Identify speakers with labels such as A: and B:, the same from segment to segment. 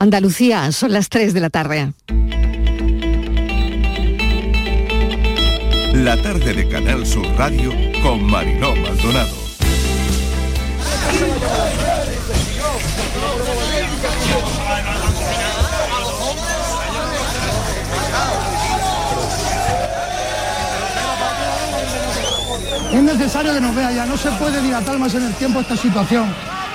A: Andalucía, son las 3 de la tarde.
B: La tarde de Canal Sur Radio con Mariló Maldonado.
C: Es necesario que nos vea ya, no se puede dilatar más en el tiempo esta situación.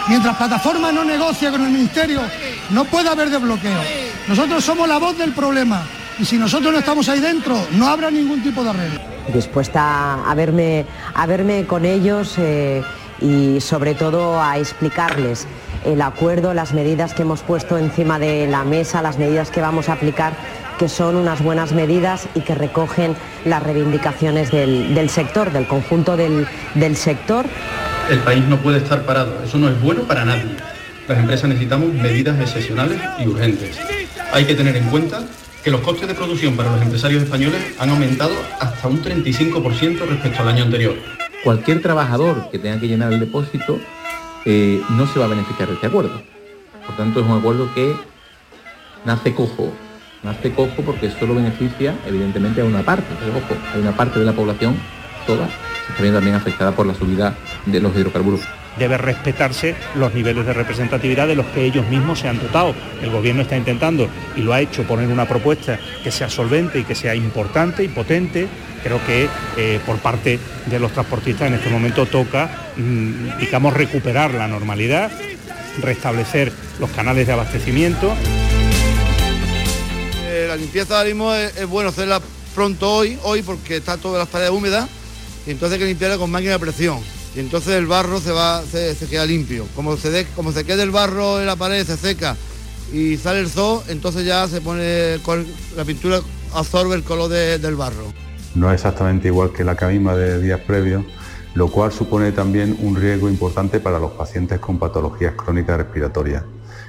C: Mientras plataforma no negocia con el Ministerio, no puede haber desbloqueo. Nosotros somos la voz del problema y si nosotros no estamos ahí dentro, no habrá ningún tipo de arreglo.
D: Dispuesta a verme, a verme con ellos eh, y sobre todo a explicarles el acuerdo, las medidas que hemos puesto encima de la mesa, las medidas que vamos a aplicar que son unas buenas medidas y que recogen las reivindicaciones del, sector, del conjunto del, del sector.
E: El país no puede estar parado, eso no es bueno para nadie. Las empresas necesitamos medidas excepcionales y urgentes. Hay que tener en cuenta que los costes de producción para los empresarios españoles han aumentado hasta un 35% respecto al año anterior.
F: Cualquier trabajador que tenga que llenar el depósito eh, no se va a beneficiar de este acuerdo. Por tanto, es un acuerdo que nace cojo nace cojo porque solo beneficia evidentemente a una parte, pero ojo, hay una parte de la población, toda, se está también afectada por la subida de los hidrocarburos.
G: Debe respetarse los niveles de representatividad de los que ellos mismos se han dotado. El gobierno está intentando, y lo ha hecho, poner una propuesta que sea solvente y que sea importante y potente. Creo que eh, por parte de los transportistas en este momento toca, mm, digamos, recuperar la normalidad, restablecer los canales de abastecimiento
H: la limpieza ahora mismo es, bueno hacerla pronto hoy, hoy porque está todas las paredes húmedas y entonces hay que limpiarla con máquina de presión y entonces el barro se va, se, queda limpio. Como se, como se queda el barro en la pared, se seca y sale el zoo, entonces ya se pone la pintura absorbe el color del barro.
I: No es exactamente igual que la camima de días previos, lo cual supone también un riesgo importante para los pacientes con patologías crónicas respiratorias,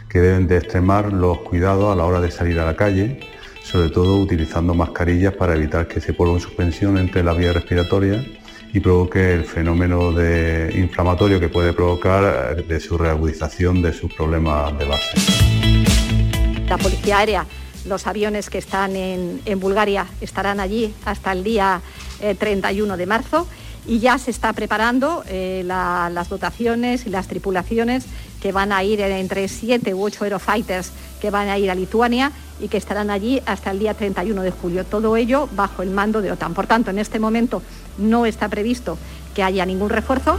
I: que deben de extremar los cuidados a la hora de salir a la calle sobre todo utilizando mascarillas para evitar que ese polvo en suspensión entre la vía respiratoria y provoque el fenómeno de inflamatorio que puede provocar de su reagudización de sus problemas de base.
J: La Policía Aérea, los aviones que están en, Bulgaria estarán allí hasta el día 31 eh, de marzo y ya se está preparando eh, las dotaciones y las tripulaciones que van a ir entre 7 u 8 Aerofighters que van a ir a Lituania y que estarán allí hasta el día 31 de julio. Todo ello bajo el mando de OTAN. Por tanto, en este momento no está previsto que haya ningún refuerzo.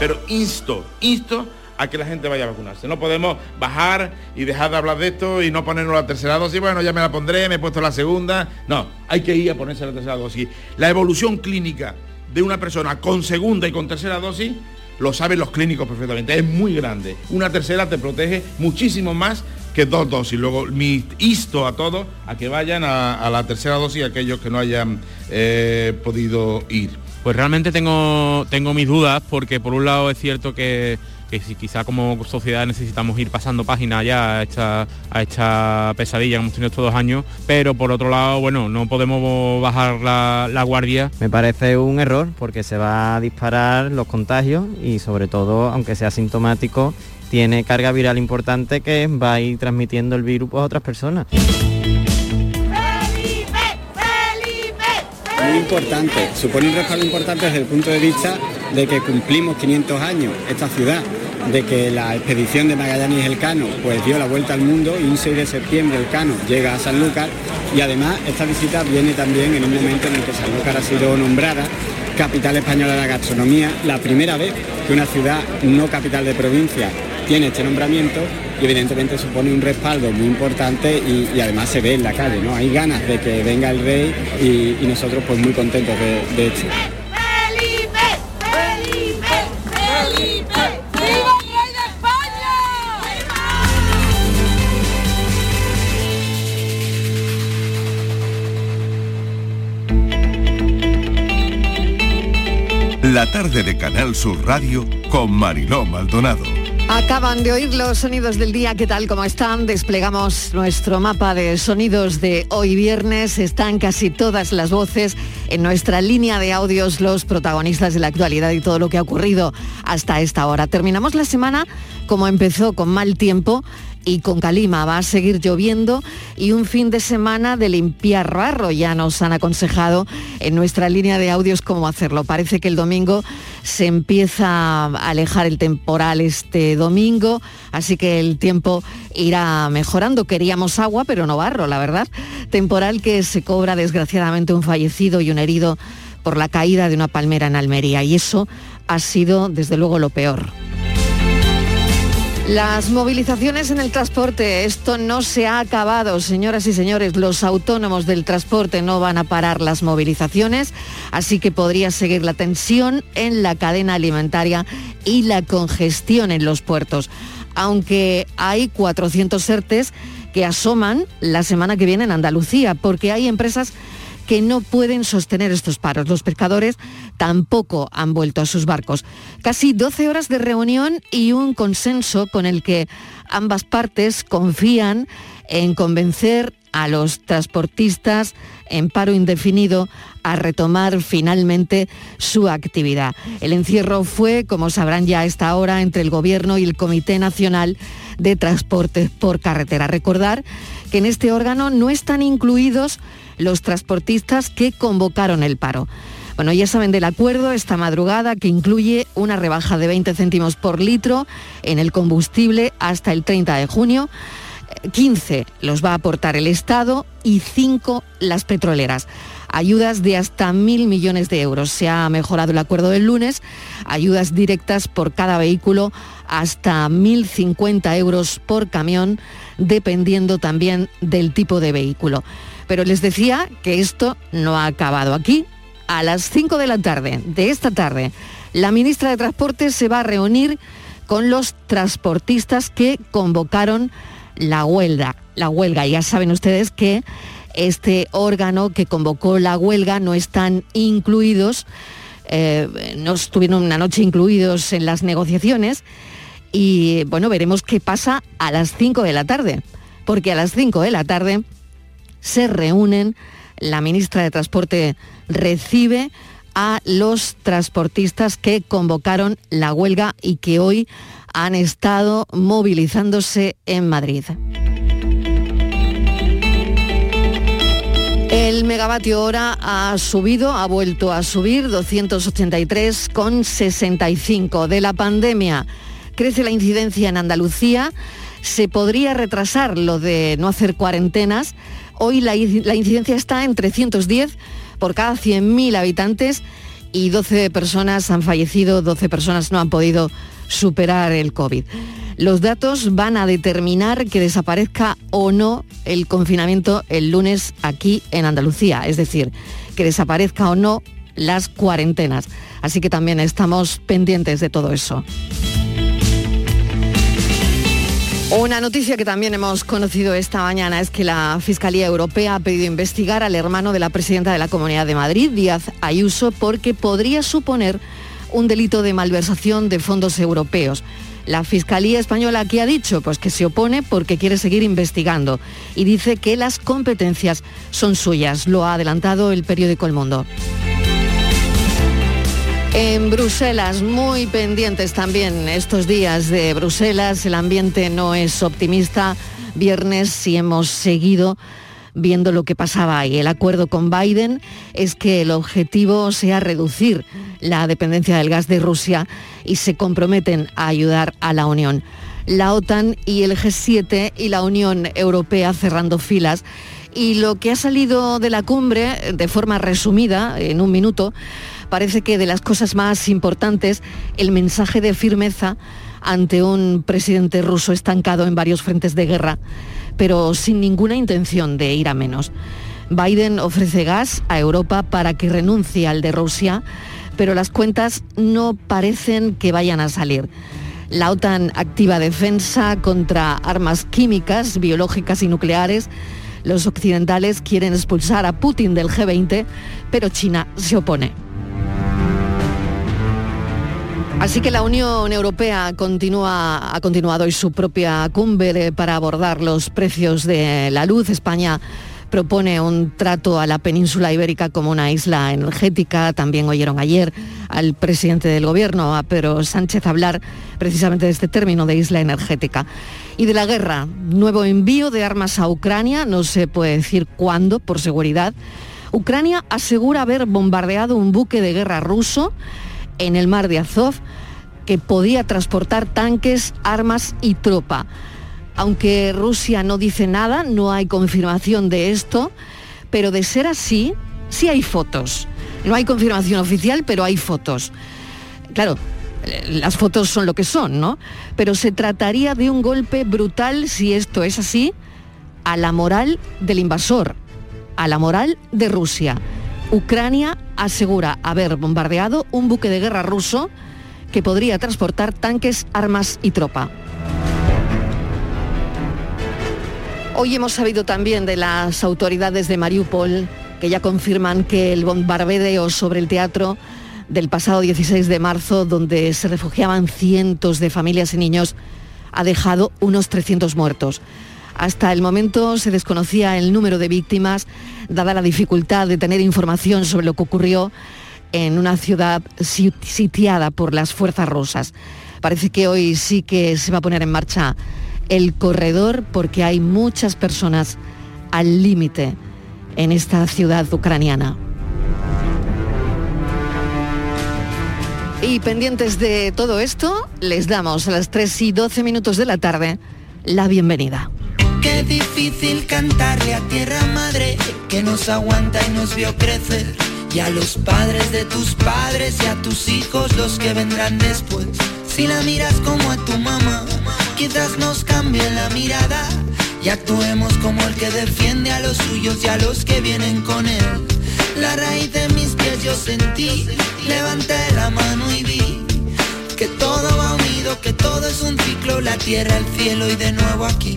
K: Pero insto, insto a que la gente vaya a vacunarse. No podemos bajar y dejar de hablar de esto y no ponernos la tercera dosis. Bueno, ya me la pondré, me he puesto la segunda. No, hay que ir a ponerse la tercera dosis. La evolución clínica de una persona con segunda y con tercera dosis lo saben los clínicos perfectamente. Es muy grande. Una tercera te protege muchísimo más que dos dosis. Luego, mi insto a todos a que vayan a, la tercera dosis aquellos que no hayan eh, podido ir.
L: Pues realmente tengo, tengo mis dudas porque por un lado es cierto que, si quizá como sociedad necesitamos ir pasando páginas ya a esta, a esta pesadilla que hemos tenido estos dos años, pero por otro lado, bueno, no podemos bajar la, la guardia.
M: Me parece un error porque se va a disparar los contagios y sobre todo, aunque sea sintomático, tiene carga viral importante que va a ir transmitiendo el virus a otras personas.
N: Muy importante, supone un respaldo importante desde el punto de vista de que cumplimos 500 años esta ciudad, de que la expedición de Magallanes Elcano pues dio la vuelta al mundo y un 6 de septiembre el Cano llega a Sanlúcar y además esta visita viene también en un momento en el que Sanlúcar ha sido nombrada capital española de la gastronomía, la primera vez que una ciudad no capital de provincia tiene este nombramiento y evidentemente supone un respaldo muy importante y, además se ve en la calle, ¿no? Hay ganas de que venga el rey y, nosotros pues muy contentos de, de esto.
B: La tarde de Canal Sur Radio con Mariló Maldonado.
A: Acaban de oír los sonidos del día, ¿qué tal? ¿Cómo están? Desplegamos nuestro mapa de sonidos de hoy viernes. Están casi todas las voces en nuestra línea de audios, los protagonistas de la actualidad y todo lo que ha ocurrido hasta esta hora. Terminamos la semana como empezó, con mal tiempo y con calima. Va a seguir lloviendo y un fin de semana de limpiar barro. Ya nos han aconsejado en nuestra línea de audios cómo hacerlo. Parece que el domingo se empieza a alejar el temporal este domingo, así que el tiempo irá mejorando. Queríamos agua, pero no barro, la verdad. Temporal que se cobra desgraciadamente un fallecido y un herido por la caída de una palmera en Almería y eso ha sido desde luego lo peor. Las movilizaciones en el transporte, esto no se ha acabado, señoras y señores, los autónomos del transporte no van a parar las movilizaciones, así que podría seguir la tensión en la cadena alimentaria y la congestión en los puertos, aunque hay 400 ERTES que asoman la semana que viene en Andalucía, porque hay empresas que no pueden sostener estos paros. Los pescadores tampoco han vuelto a sus barcos. Casi 12 horas de reunión y un consenso con el que ambas partes confían en convencer a los transportistas en paro indefinido a retomar finalmente su actividad. El encierro fue, como sabrán ya a esta hora, entre el Gobierno y el Comité Nacional de Transportes por Carretera. Recordar que en este órgano no están incluidos los transportistas que convocaron el paro. Bueno, ya saben del acuerdo esta madrugada que incluye una rebaja de 20 céntimos por litro en el combustible hasta el 30 de junio. 15 los va a aportar el Estado y 5 las petroleras. Ayudas de hasta mil millones de euros. Se ha mejorado el acuerdo del lunes. Ayudas directas por cada vehículo hasta 1.050 euros por camión, dependiendo también del tipo de vehículo. Pero les decía que esto no ha acabado aquí. A las 5 de la tarde de esta tarde, la ministra de Transporte se va a reunir con los transportistas que convocaron la huelga. La huelga, ya saben ustedes que este órgano que convocó la huelga no están incluidos, eh, no estuvieron una noche incluidos en las negociaciones y bueno, veremos qué pasa a las 5 de la tarde, porque a las 5 de la tarde se reúnen, la ministra de Transporte recibe a los transportistas que convocaron la huelga y que hoy han estado movilizándose en Madrid. El megavatio hora ha subido, ha vuelto a subir 283,65 de la pandemia. Crece la incidencia en Andalucía. Se podría retrasar lo de no hacer cuarentenas Hoy la, incidencia está en 310 por cada 100.000 habitantes y 12 personas han fallecido, 12 personas no han podido superar el COVID. Los datos van a determinar que desaparezca o no el confinamiento el lunes aquí en Andalucía, es decir, que desaparezca o no las cuarentenas. Así que también estamos pendientes de todo eso. Una noticia que también hemos conocido esta mañana es que la Fiscalía Europea ha pedido investigar al hermano de la presidenta de la Comunidad de Madrid, Díaz Ayuso, porque podría suponer un delito de malversación de fondos europeos. La Fiscalía Española ¿qué ha dicho? Pues que se opone porque quiere seguir investigando y dice que las competencias son suyas. Lo ha adelantado el periódico El Mundo. En Bruselas, muy pendientes también estos días de Bruselas, el ambiente no es optimista. Viernes sí hemos seguido viendo lo que pasaba ahí. El acuerdo con Biden es que el objetivo sea reducir la dependencia del gas de Rusia y se comprometen a ayudar a la Unión. La OTAN y el G7 y la Unión Europea cerrando filas. Y lo que ha salido de la cumbre, de forma resumida, en un minuto, parece que de las cosas más importantes, el mensaje de firmeza ante un presidente ruso estancado en varios frentes de guerra, pero sin ninguna intención de ir a menos. Biden ofrece gas a Europa para que renuncie al de Rusia, pero las cuentas no parecen que vayan a salir. La OTAN activa defensa contra armas químicas, biológicas y nucleares. Los occidentales quieren expulsar a Putin del G20, pero China se opone. Así que la Unión Europea continúa, ha continuado hoy su propia cumbre para abordar los precios de la luz. España propone un trato a la península ibérica como una isla energética. También oyeron ayer al presidente del gobierno, a Pedro Sánchez, hablar precisamente de este término de isla energética. Y de la guerra, nuevo envío de armas a Ucrania, no se puede decir cuándo, por seguridad. Ucrania asegura haber bombardeado un buque de guerra ruso en el mar de Azov que podía transportar tanques, armas y tropa. Aunque Rusia no dice nada, no hay confirmación de esto, pero de ser así, sí hay fotos. No hay confirmación oficial, pero hay fotos. Claro, las fotos son lo que son, ¿no? Pero se trataría de un golpe brutal, si esto es así, a la moral del invasor, a la moral de Rusia. Ucrania asegura haber bombardeado un buque de guerra ruso que podría transportar tanques, armas y tropa. Hoy hemos sabido también de las autoridades de Mariupol que ya confirman que el bombardeo sobre el teatro del pasado 16 de marzo, donde se refugiaban cientos de familias y niños, ha dejado unos 300 muertos. Hasta el momento se desconocía el número de víctimas, dada la dificultad de tener información sobre lo que ocurrió en una ciudad sitiada por las fuerzas rusas. Parece que hoy sí que se va a poner en marcha el corredor porque hay muchas personas al límite en esta ciudad ucraniana. Y pendientes de todo esto, les damos a las 3 y 12 minutos de la tarde la bienvenida.
O: Qué difícil cantarle a tierra madre que nos aguanta y nos vio crecer. Y a los padres de tus padres y a tus hijos los que vendrán después. Si la miras como a tu mamá, quizás nos cambie la mirada y actuemos como el que defiende a los suyos y a los que vienen con él. La raíz de mis pies yo sentí, levanté la mano y vi que todo va unido, que todo es un ciclo, la tierra, el cielo y de nuevo aquí.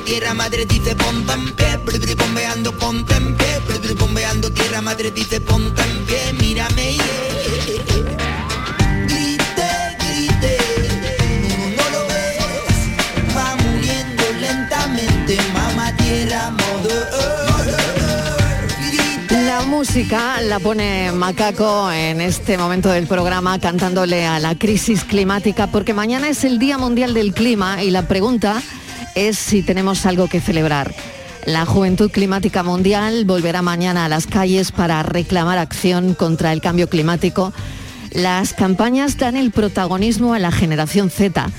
O: tierra madre dice ponte en pie, bombeando ponte en pie, bombeando tierra madre dice ponte en pie, mírame Grite, grite, no lo ves, va muriendo lentamente, mamá tierra
A: La música la pone Macaco en este momento del programa cantándole a la crisis climática porque mañana es el Día Mundial del Clima y la pregunta es si tenemos algo que celebrar. La Juventud Climática Mundial volverá mañana a las calles para reclamar acción contra el cambio climático. Las campañas dan el protagonismo a la generación Z.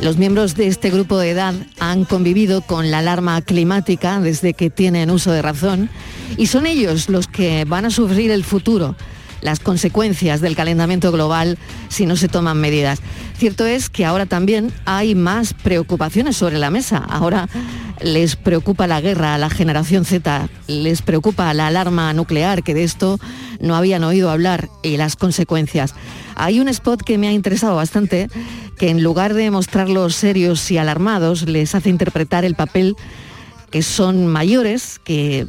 A: Los miembros de este grupo de edad han convivido con la alarma climática desde que tienen uso de razón y son ellos los que van a sufrir el futuro las consecuencias del calentamiento global si no se toman medidas. Cierto es que ahora también hay más preocupaciones sobre la mesa. Ahora les preocupa la guerra a la generación Z, les preocupa la alarma nuclear, que de esto no habían oído hablar, y las consecuencias. Hay un spot que me ha interesado bastante, que en lugar de mostrarlos serios y alarmados, les hace interpretar el papel que son mayores, que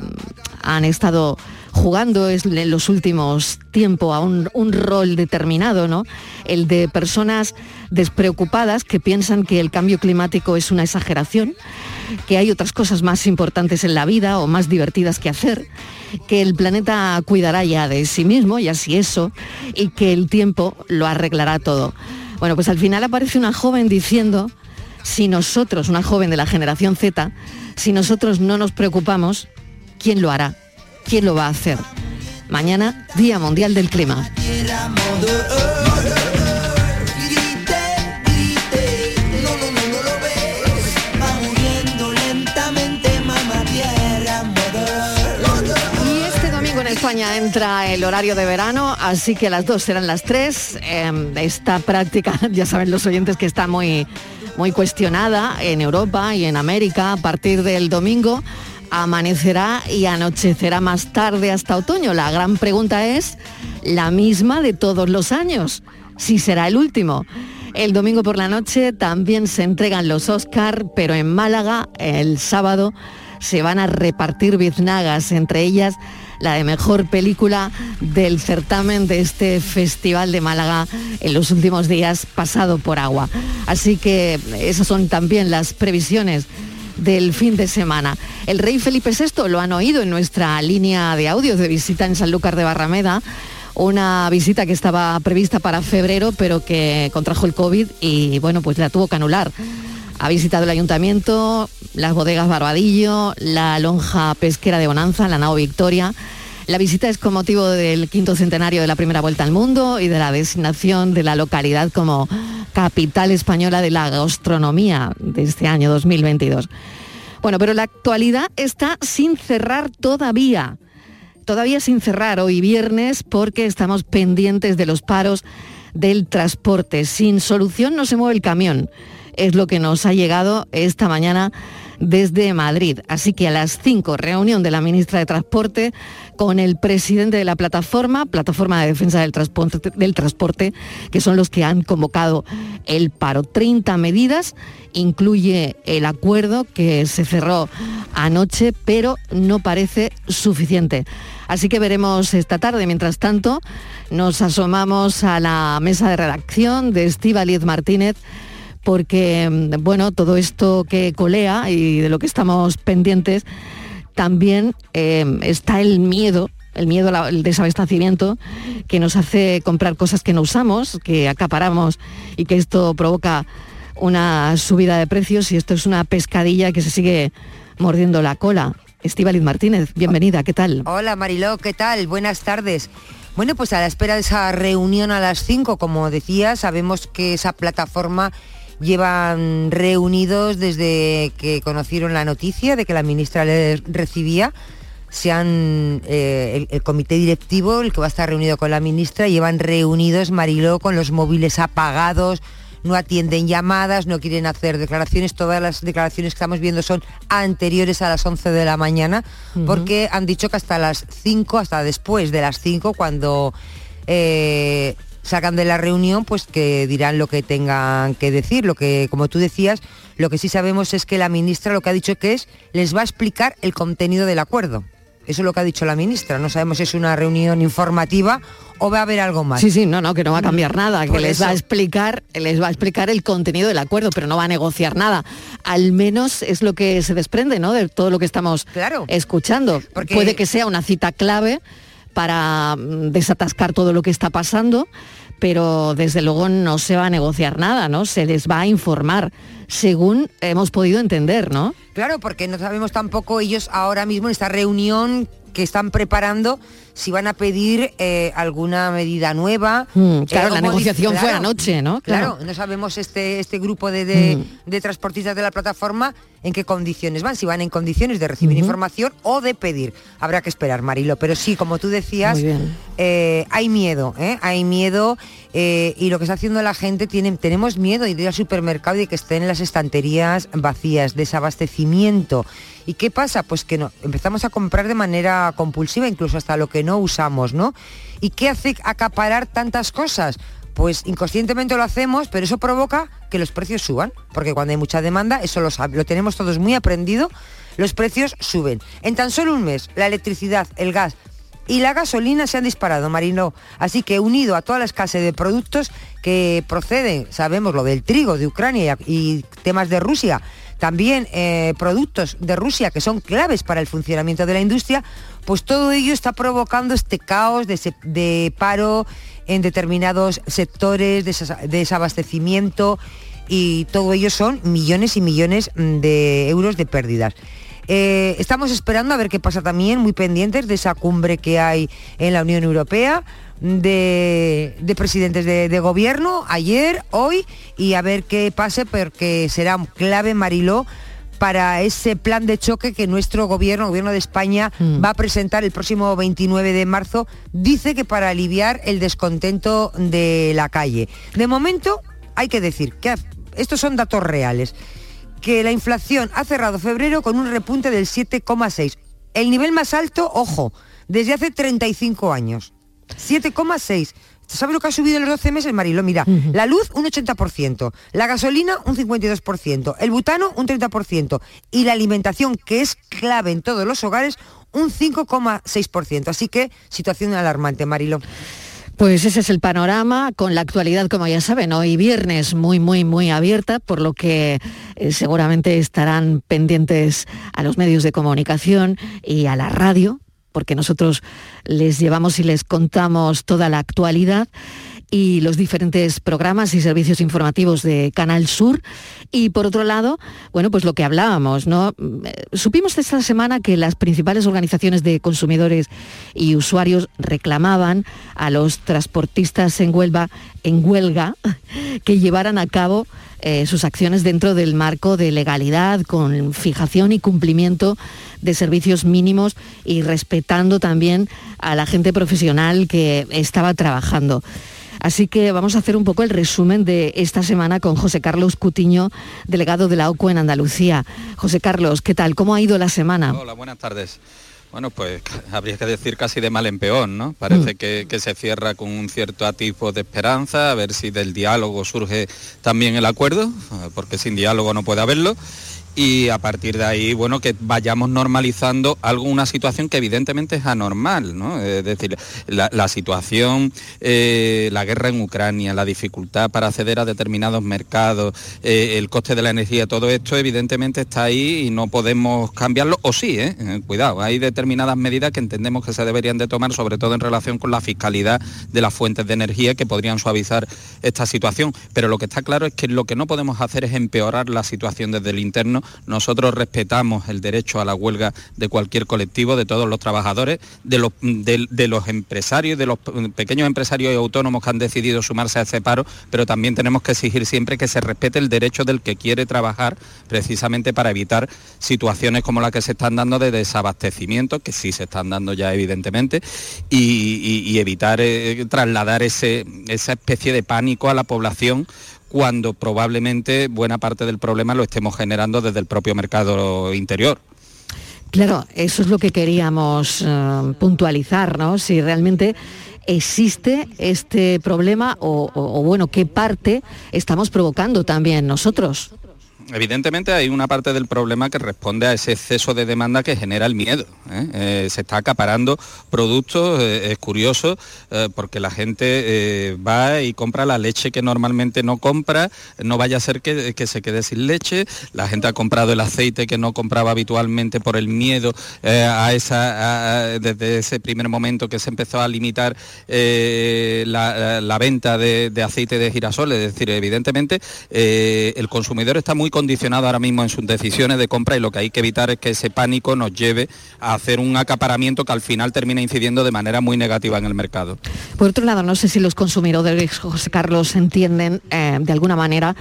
A: han estado jugando en los últimos tiempos a un, rol determinado, ¿no? El de personas despreocupadas que piensan que el cambio climático es una exageración, que hay otras cosas más importantes en la vida o más divertidas que hacer, que el planeta cuidará ya de sí mismo y así eso, y que el tiempo lo arreglará todo. Bueno, pues al final aparece una joven diciendo, si nosotros, una joven de la generación Z, si nosotros no nos preocupamos, ¿quién lo hará? ¿quién lo va a hacer? Mañana, Día Mundial del Clima. Y este domingo en España entra el horario de verano, así que las dos serán las tres. Eh, esta práctica, ya saben los oyentes que está muy, muy cuestionada en Europa y en América a partir del domingo amanecerá y anochecerá más tarde hasta otoño. La gran pregunta es la misma de todos los años, si será el último. El domingo por la noche también se entregan los Oscar, pero en Málaga el sábado se van a repartir biznagas, entre ellas la de mejor película del certamen de este Festival de Málaga en los últimos días pasado por agua. Así que esas son también las previsiones del fin de semana. El rey Felipe VI lo han oído en nuestra línea de audios de visita en Sanlúcar de Barrameda, una visita que estaba prevista para febrero, pero que contrajo el COVID y bueno, pues la tuvo que anular. Ha visitado el ayuntamiento, las bodegas Barbadillo, la lonja pesquera de Bonanza, la nao Victoria. La visita es con motivo del quinto centenario de la primera vuelta al mundo y de la designación de la localidad como capital española de la gastronomía de este año 2022. Bueno, pero la actualidad está sin cerrar todavía. Todavía sin cerrar hoy viernes porque estamos pendientes de los paros del transporte. Sin solución no se mueve el camión. Es lo que nos ha llegado esta mañana desde Madrid. Así que a las 5, reunión de la ministra de Transporte con el presidente de la plataforma, Plataforma de Defensa del Transporte, que son los que han convocado el paro. 30 medidas, incluye el acuerdo que se cerró anoche, pero no parece suficiente. Así que veremos esta tarde. Mientras tanto, nos asomamos a la mesa de redacción de Estíbaliz Martínez porque, mm, bueno, todo esto que colea y de lo que estamos pendientes, también eh, está el miedo el miedo al desabastecimiento que nos hace comprar cosas que no usamos, que acaparamos y que esto provoca una subida de precios y esto es una pescadilla que se sigue mordiendo la cola. Estíbaliz Martínez, bienvenida, ¿qué tal?
P: Hola Mariló, ¿qué tal? Buenas tardes. Bueno, pues a la espera de esa reunión a las 5, como decía, sabemos que esa plataforma llevan reunidos desde que conocieron la noticia de que la ministra les recibía. Se han, eh, el, el comité directivo, el que va a estar reunido con la ministra, llevan reunidos Mariló con los móviles apagados, no atienden llamadas, no quieren hacer declaraciones, todas las declaraciones que estamos viendo son anteriores a las 11 de la mañana, porque han dicho que hasta las 5, hasta después de las 5, cuando eh, salgan de la reunión, pues que dirán lo que tengan que decir, lo que, como tú decías, lo que sí sabemos es que la ministra lo que ha dicho que es, les va a explicar el contenido del acuerdo. Eso es lo que ha dicho la ministra. No sabemos si es una reunión informativa o va a haber algo más.
A: Sí, sí, no, no, que no va a cambiar nada, que
P: Por
A: les va a explicar, les va a explicar el contenido del acuerdo, pero no va a negociar nada. Al menos es lo que se desprende, ¿no? De todo lo que estamos escuchando.
P: Porque-
A: Puede que sea una cita clave para mm, desatascar todo lo que está pasando, pero desde luego no se va a negociar nada, ¿no? Se les va a informar, según hemos podido entender, ¿no?
P: Claro, porque no sabemos tampoco ellos ahora mismo en esta reunión que están preparando si van a pedir eh, alguna medida nueva.
A: Mm, claro,
P: eh, o
A: la negociación fue
P: claro,
A: anoche, ¿no?
P: Claro, no sabemos este, este grupo de, de-
A: Mm.
P: de transportistas de la plataforma en qué condiciones van, si van en condiciones de recibir información o de pedir. Habrá que esperar, Marilo. Pero sí, como tú decías, eh, hay miedo, ¿eh? hay miedo y lo que está haciendo la gente, tiene, tenemos miedo de ir al supermercado y de que estén las estanterías vacías, desabastecimiento. ¿Y qué pasa? Pues que no, empezamos a comprar de manera compulsiva, incluso hasta lo que no usamos, ¿no? ¿Y qué hace acaparar tantas cosas? Pues inconscientemente lo hacemos, pero eso provoca que los precios suban, porque cuando hay mucha demanda, eso lo, lo tenemos todos muy aprendido, los precios suben. En tan solo un mes, la electricidad, el gas, y la gasolina se han disparado, Marino. Así que unido a toda la escasez de productos que proceden, sabemos lo del trigo de Ucrania y temas de Rusia, también eh, productos de Rusia que son claves para el funcionamiento de la industria, pues todo ello está provocando este caos de, de paro en determinados sectores, desasa- desabastecimiento y todo ello son millones y millones mm, de euros de pérdidas. Eh, estamos esperando a ver qué pasa también, muy pendientes de esa cumbre que hay en la Unión Europea. De, presidentes de, de, gobierno ayer, hoy y a ver qué pase porque será clave Mariló para ese plan de choque que nuestro gobierno, el gobierno de España, mm. va a presentar el próximo 29 de marzo, dice que para aliviar el descontento de la calle. De momento, hay que decir que estos son datos reales, que la inflación ha cerrado febrero con un repunte del 7,6. El nivel más alto, ojo, desde hace 35 años. 7,6. ¿Sabes lo que ha subido en los 12 meses, Marilo? Mira, la luz un 80%, la gasolina un 52%, el butano un 30% y la alimentación, que es clave en todos los hogares, un 5,6%. Así que situación alarmante, Marilo.
A: Pues ese es el panorama con la actualidad, como ya saben, hoy viernes muy, muy, muy abierta, por lo que eh, seguramente estarán pendientes a los medios de comunicación y a la radio porque nosotros les llevamos y les contamos toda la actualidad y los diferentes programas y servicios informativos de Canal Sur. Y por otro lado, bueno, pues lo que hablábamos, ¿no? Eh, supimos esta semana que las principales organizaciones de consumidores y usuarios reclamaban a los transportistas en Huelva, en huelga, que llevaran a cabo eh, sus acciones dentro del marco de legalidad, con fijación y cumplimiento de servicios mínimos y respetando también a la gente profesional que estaba trabajando. Así que vamos a hacer un poco el resumen de esta semana con José Carlos Cutiño, delegado de la OCU en Andalucía. José Carlos, ¿qué tal? ¿Cómo ha ido la semana?
Q: Hola, buenas tardes. Bueno, pues habría que decir casi de mal en peor, ¿no? Parece mm. que, que, se cierra con un cierto atisbo de esperanza, a ver si del diálogo surge también el acuerdo, porque sin diálogo no puede haberlo y a partir de ahí, bueno, que vayamos normalizando algo, una situación que evidentemente es anormal, ¿no? Es decir, la, situación, eh, la guerra en Ucrania, la dificultad para acceder a determinados mercados, eh, el coste de la energía, todo esto evidentemente está ahí y no podemos cambiarlo, o sí, ¿eh? ¿eh? cuidado, hay determinadas medidas que entendemos que se deberían de tomar, sobre todo en relación con la fiscalidad de las fuentes de energía que podrían suavizar esta situación, pero lo que está claro es que lo que no podemos hacer es empeorar la situación desde el interno nosotros respetamos el derecho a la huelga de cualquier colectivo, de todos los trabajadores, de los, empresarios, de los pequeños empresarios y autónomos que han decidido sumarse a ese paro, pero también tenemos que exigir siempre que se respete el derecho del que quiere trabajar precisamente para evitar situaciones como las que se están dando de desabastecimiento, que sí se están dando ya evidentemente, y, evitar eh, trasladar esa especie de pánico a la población cuando probablemente buena parte del problema lo estemos generando desde el propio mercado interior.
A: Claro, eso es lo que queríamos eh, puntualizar, ¿no? Si realmente existe este problema o, o, bueno, qué parte estamos provocando también nosotros
Q: evidentemente hay una parte del problema que responde a ese exceso de demanda que genera el miedo. ¿eh? Eh, se está acaparando productos, eh, es curioso, porque la gente va y compra la leche que normalmente no compra, no vaya a ser que, se quede sin leche, la gente ha comprado el aceite que no compraba habitualmente por el miedo a esa, desde ese primer momento que se empezó a limitar la, venta de, de, aceite de girasol, es decir, evidentemente el consumidor está muy condicionado ahora mismo en sus decisiones de compra y lo que hay que evitar es que ese pánico nos lleve a hacer un acaparamiento que al final termina incidiendo de manera muy negativa en el mercado.
A: Por otro lado, no sé si los consumidores, José Carlos, entienden eh, de alguna manera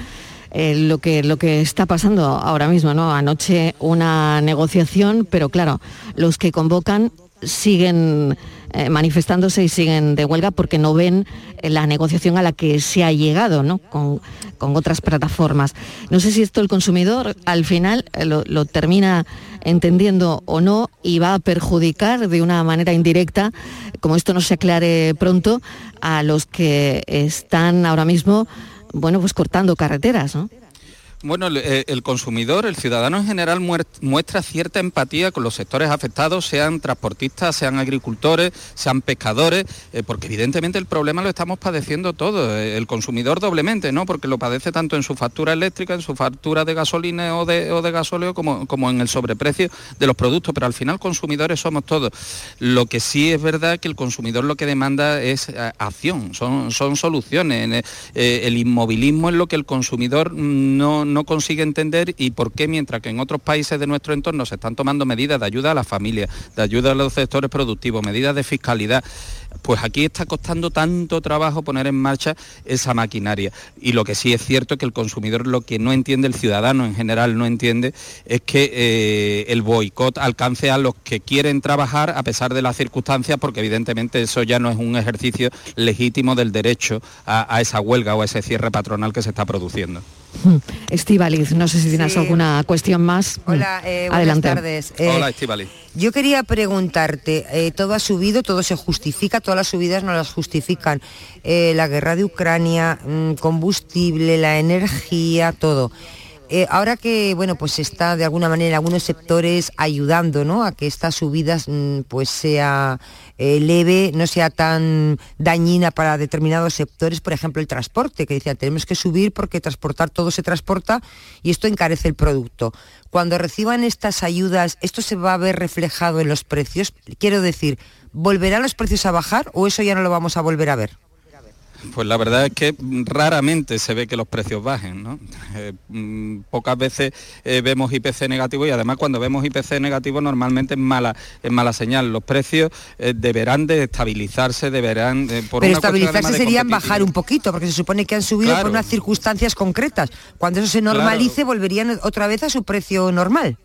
A: eh, lo, que, lo que está pasando ahora mismo, ¿no? Anoche una negociación, pero claro, los que convocan siguen eh, manifestándose y siguen de huelga porque no ven eh, la negociación a la que se ha llegado ¿no? con, otras plataformas. No sé si esto el consumidor al final eh, lo, termina entendiendo o no y va a perjudicar de una manera indirecta, como esto no se aclare pronto, a los que están ahora mismo bueno, pues cortando carreteras. ¿no?
Q: Bueno, eh, el, consumidor, el ciudadano en general muestra cierta empatía con los sectores afectados, sean transportistas, sean agricultores, sean pescadores, eh, porque evidentemente el problema lo estamos padeciendo todos, eh, el consumidor doblemente, ¿no? Porque lo padece tanto en su factura eléctrica, en su factura de gasolina o de, gasóleo, como, en el sobreprecio de los productos, pero al final consumidores somos todos. Lo que sí es verdad que el consumidor lo que demanda es acción, son, son soluciones. el inmovilismo es lo que el consumidor no no consigue entender y por qué mientras que en otros países de nuestro entorno se están tomando medidas de ayuda a la familia, de ayuda a los sectores productivos, medidas de fiscalidad, pues aquí está costando tanto trabajo poner en marcha esa maquinaria. Y lo que sí es cierto es que el consumidor lo que no entiende, el ciudadano en general no entiende, es que eh, el boicot alcance a los que quieren trabajar a pesar de las circunstancias, porque evidentemente eso ya no es un ejercicio legítimo del derecho a, esa huelga o a ese cierre patronal que se está produciendo.
A: Estivaliz, no sé si tienes alguna cuestión más.
P: Hola, eh, buenas tardes.
Q: Eh, Hola, Estivaliz.
P: Yo quería preguntarte, eh, todo ha subido, todo se justifica, todas las subidas no las justifican. Eh, la guerra de Ucrania, mm, combustible, la energía, todo. Eh, ahora que bueno pues está de alguna manera en algunos sectores ayudando ¿no? a que estas subidas mm, pues sea leve, no sea tan dañina para determinados sectores, por ejemplo el transporte, que decía tenemos que subir porque transportar todo se transporta y esto encarece el producto. Cuando reciban estas ayudas, ¿esto se va a ver reflejado en los precios? Quiero decir, ¿volverán los precios a bajar o eso ya no lo vamos a volver a ver?
Q: Pues la verdad es que raramente se ve que los precios bajen, ¿no? Eh, mm, pocas veces eh, vemos IPC negativo y además cuando vemos IPC negativo normalmente es mala, es mala señal. Los precios eh, deberán de estabilizarse, deberán...
P: por Pero estabilizarse serían bajar un poquito, porque se supone que han subido por unas circunstancias concretas. Cuando eso se normalice volverían otra vez a su precio normal.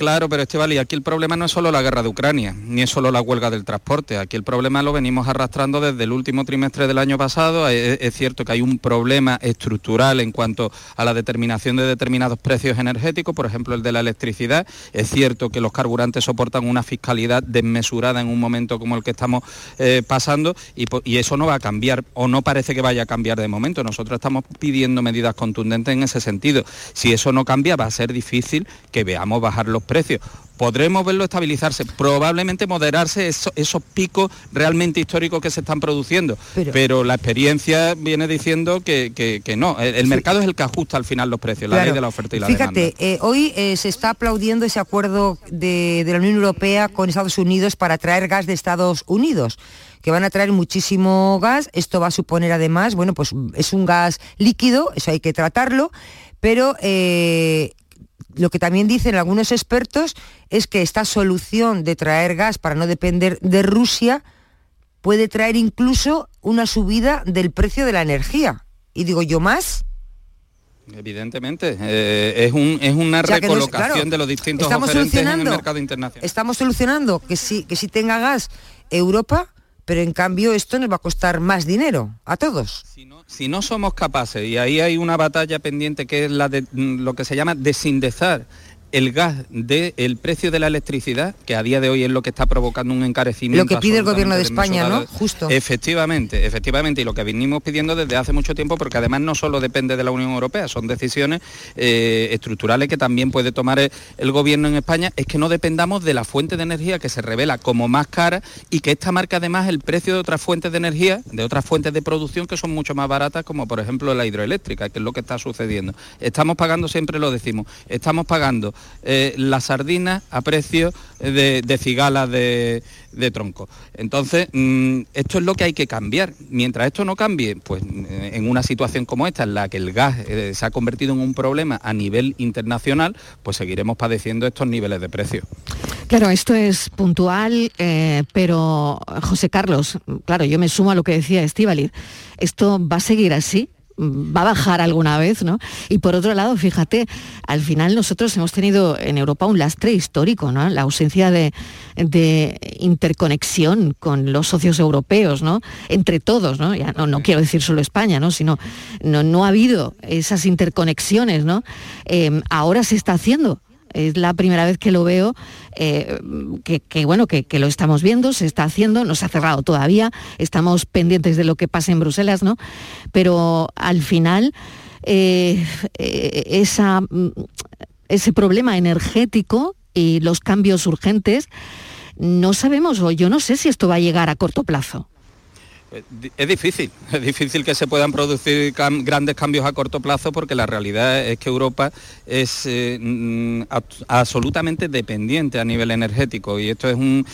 Q: Claro, pero Esteban, y aquí el problema no es solo la guerra de Ucrania, ni es solo la huelga del transporte. Aquí el problema lo venimos arrastrando desde el último trimestre del año pasado. Es, cierto que hay un problema estructural en cuanto a la determinación de determinados precios energéticos, por ejemplo el de la electricidad. Es cierto que los carburantes soportan una fiscalidad desmesurada en un momento como el que estamos eh, pasando y, y eso no va a cambiar o no parece que vaya a cambiar de momento. Nosotros estamos pidiendo medidas contundentes en ese sentido. Si eso no cambia va a ser difícil que veamos bajar los precios. Podremos verlo estabilizarse, probablemente moderarse esos picos realmente históricos que se están produciendo, pero, la experiencia viene diciendo que, no, el, mercado es el que ajusta al final los precios, la ley de la oferta y la
P: Fíjate,
Q: demanda.
P: Fíjate, eh, hoy eh, se está aplaudiendo ese acuerdo de, de la Unión Europea con Estados Unidos para traer gas de Estados Unidos que van a traer muchísimo gas. Esto va a suponer además, bueno, pues es un gas líquido, eso hay que tratarlo, pero eh, lo que también dicen algunos expertos es que esta solución de traer gas para no depender de Rusia puede traer incluso una subida del precio de la energía. Y digo yo más.
Q: Evidentemente, eh, es, un, es una recolocación de los distintos estamos oferentes en el mercado internacional.
P: Estamos solucionando que sí, que sí tenga gas Europa, pero en cambio esto nos va a costar más dinero a todos.
Q: Si no somos capaces, y ahí hay una batalla pendiente que es la de mm, lo que se llama desindezar el gas del precio de la electricidad, que a día de hoy es lo que está provocando un encarecimiento.
P: Lo que pide el gobierno de España, ¿no? Justo.
Q: Efectivamente, efectivamente, y lo que venimos pidiendo desde hace mucho tiempo, porque además no solo depende de la Unión Europea, son decisiones eh, estructurales que también puede tomar el, gobierno en España, es que no dependamos de la fuente de energía que se revela como más cara y que esta marca además el precio de otras fuentes de energía, de otras fuentes de producción que son mucho más baratas, como por ejemplo la hidroeléctrica, que es lo que está sucediendo. Estamos pagando, siempre lo decimos, estamos pagando eh, la sardina a precio de, cigalas de, tronco. Entonces, mm, esto es lo que hay que cambiar. Mientras esto no cambie, pues eh, en una situación como esta, en la que el gas eh, se ha convertido en un problema a nivel internacional, pues seguiremos padeciendo estos niveles de precio.
A: Claro, esto es puntual, pero José Carlos, claro, yo me sumo a lo que decía Estíbaliz, ¿esto va a seguir así? Va a bajar alguna vez, ¿no? Y por otro lado, fíjate, al final nosotros hemos tenido en Europa un lastre histórico, ¿no? La ausencia de, interconexión con los socios europeos, ¿no? Entre todos, ¿no? Ya no, quiero decir solo España, ¿no? Sino no, no ha habido esas interconexiones, ¿no? Eh, ahora se está haciendo es la primera vez que lo veo, eh, que, bueno, que, lo estamos viendo, se está haciendo, no se ha cerrado todavía, estamos pendientes de lo que pase en Bruselas, ¿no? Pero al final, eh, eh, mm, ese problema energético y los cambios urgentes, no sabemos, o yo no sé si esto va a llegar a corto plazo.
Q: Pues, es difícil, es difícil que se puedan producir grandes cambios a corto plazo porque la realidad es que Europa es eh, mm, absolutamente dependiente a nivel energético y esto es un,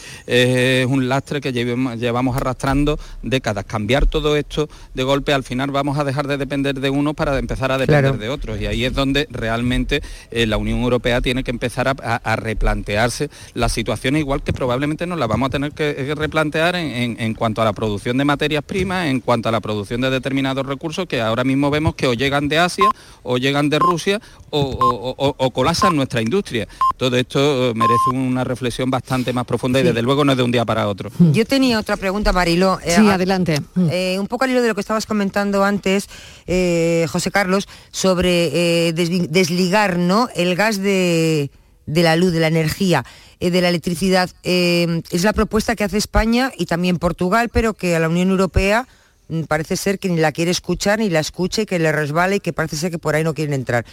Q: un lastre que llevamos, arrastrando décadas. Cambiar todo esto de golpe al final vamos a dejar de depender de uno para empezar a depender de otros y ahí es donde realmente eh, la Unión Europea tiene que empezar a, replantearse la situación igual que probablemente nos la vamos a tener que replantear en cuanto a la producción de materia primas, en cuanto a la producción de determinados recursos que ahora mismo vemos que o llegan de Asia o llegan de Rusia o, colapsan nuestra industria. Todo esto eh, merece una reflexión bastante más profunda y desde luego no es de un día para otro.
P: Hmm. Yo tenía otra pregunta, Marilo.
A: Eh, sí, adelante. Hmm.
P: Eh, un poco al hilo de lo que estabas comentando antes, José Carlos, sobre desligar ¿no? el gas de de la luz, de la energía, eh, de la electricidad. Eh, es la propuesta que hace España y también Portugal, pero que a la Unión Europea mm, parece ser que ni la quiere escuchar, ni la escuche, que le resbale y que parece ser que por ahí no quieren entrar.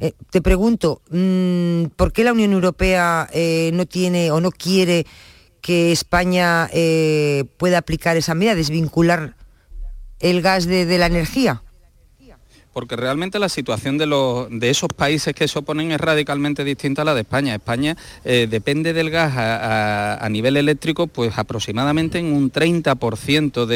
P: Eh, te pregunto, mm, ¿por qué la Unión Europea no tiene o no quiere que España pueda aplicar esa medida, desvincular el gas de la energía?
Q: Porque realmente la situación de, los, de esos países que se oponen es radicalmente distinta a la de España. España eh, depende del gas a, nivel eléctrico pues aproximadamente en un 30%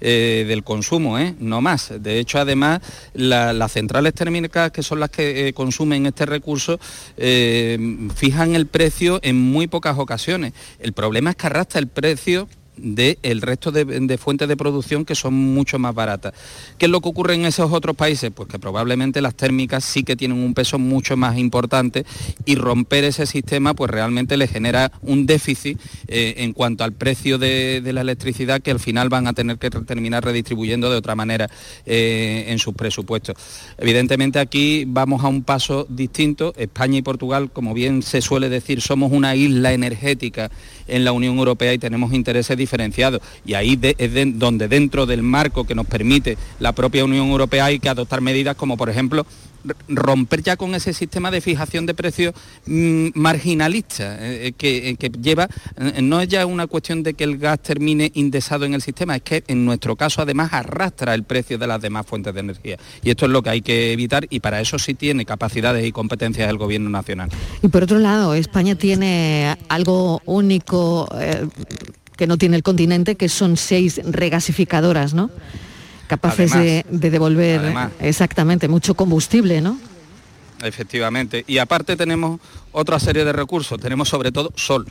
Q: eh, del consumo, ¿eh? no más. De hecho, además, las centrales térmicas, que son las que consumen este recurso, fijan el precio en muy pocas ocasiones. El problema es que arrastra el precio del resto de, fuentes de producción que son mucho más baratas. ¿Qué es lo que ocurre en esos otros países? Pues que probablemente las térmicas sí que tienen un peso mucho más importante y romper ese sistema pues realmente le genera un déficit eh, en cuanto al precio de, la electricidad que al final van a tener que terminar redistribuyendo de otra manera eh, en sus presupuestos. Evidentemente aquí vamos a un paso distinto. España y Portugal, como bien se suele decir, somos una isla energética en la Unión Europea y tenemos intereses diferenciados. Y ahí es donde dentro del marco que nos permite la propia Unión Europea hay que adoptar medidas como, por ejemplo, romper ya con ese sistema de fijación de precios mm, marginalista eh, eh, eh, que, lleva, no es ya una cuestión de que el gas termine indesado en el sistema, es que en nuestro caso además arrastra el precio de las demás fuentes de energía. Y esto es lo que hay que evitar y para eso sí tiene capacidades y competencias el Gobierno Nacional.
A: Y por otro lado, España tiene algo único que no tiene el continente, que son seis regasificadoras, ¿no? Capaces de, devolver exactamente mucho combustible, ¿no?
Q: Efectivamente. Y aparte tenemos otra serie de recursos. Tenemos sobre todo sol.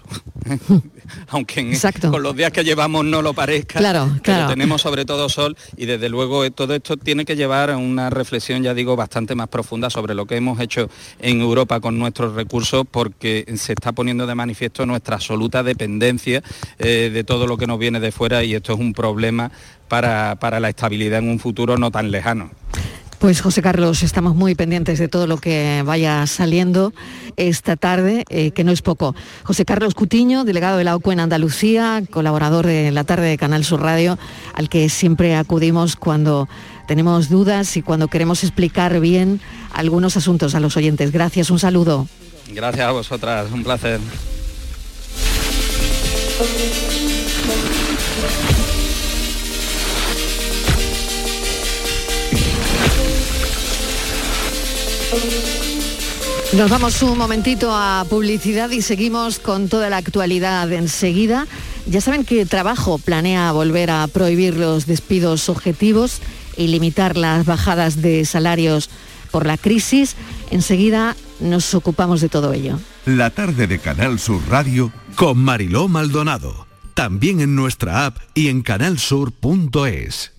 Q: Aunque con los días que llevamos no lo parezca.
A: Claro,
Q: pero tenemos sobre todo sol y desde luego eh, todo esto tiene que llevar a una reflexión, ya digo, bastante más profunda sobre lo que hemos hecho en Europa con nuestros recursos porque se está poniendo de manifiesto nuestra absoluta dependencia eh, de todo lo que nos viene de fuera y esto es un problema para, para la estabilidad en un futuro no tan lejano.
A: Pues José Carlos, estamos muy pendientes de todo lo que vaya saliendo esta tarde, eh, que no es poco. José Carlos Cutiño, delegado de la OCU en Andalucía, colaborador de la tarde de Canal Sur Radio, al que siempre acudimos cuando tenemos dudas y cuando queremos explicar bien algunos asuntos a los oyentes. Gracias, un saludo.
Q: Gracias a vosotras, un placer.
A: Nos vamos un momentito a publicidad y seguimos con toda la actualidad enseguida. Ya saben que Trabajo planea volver a prohibir los despidos objetivos y limitar las bajadas de salarios por la crisis. Enseguida nos ocupamos de todo ello.
B: La tarde de Canal Sur Radio con Mariló Maldonado. También en nuestra app y en canalsur.es.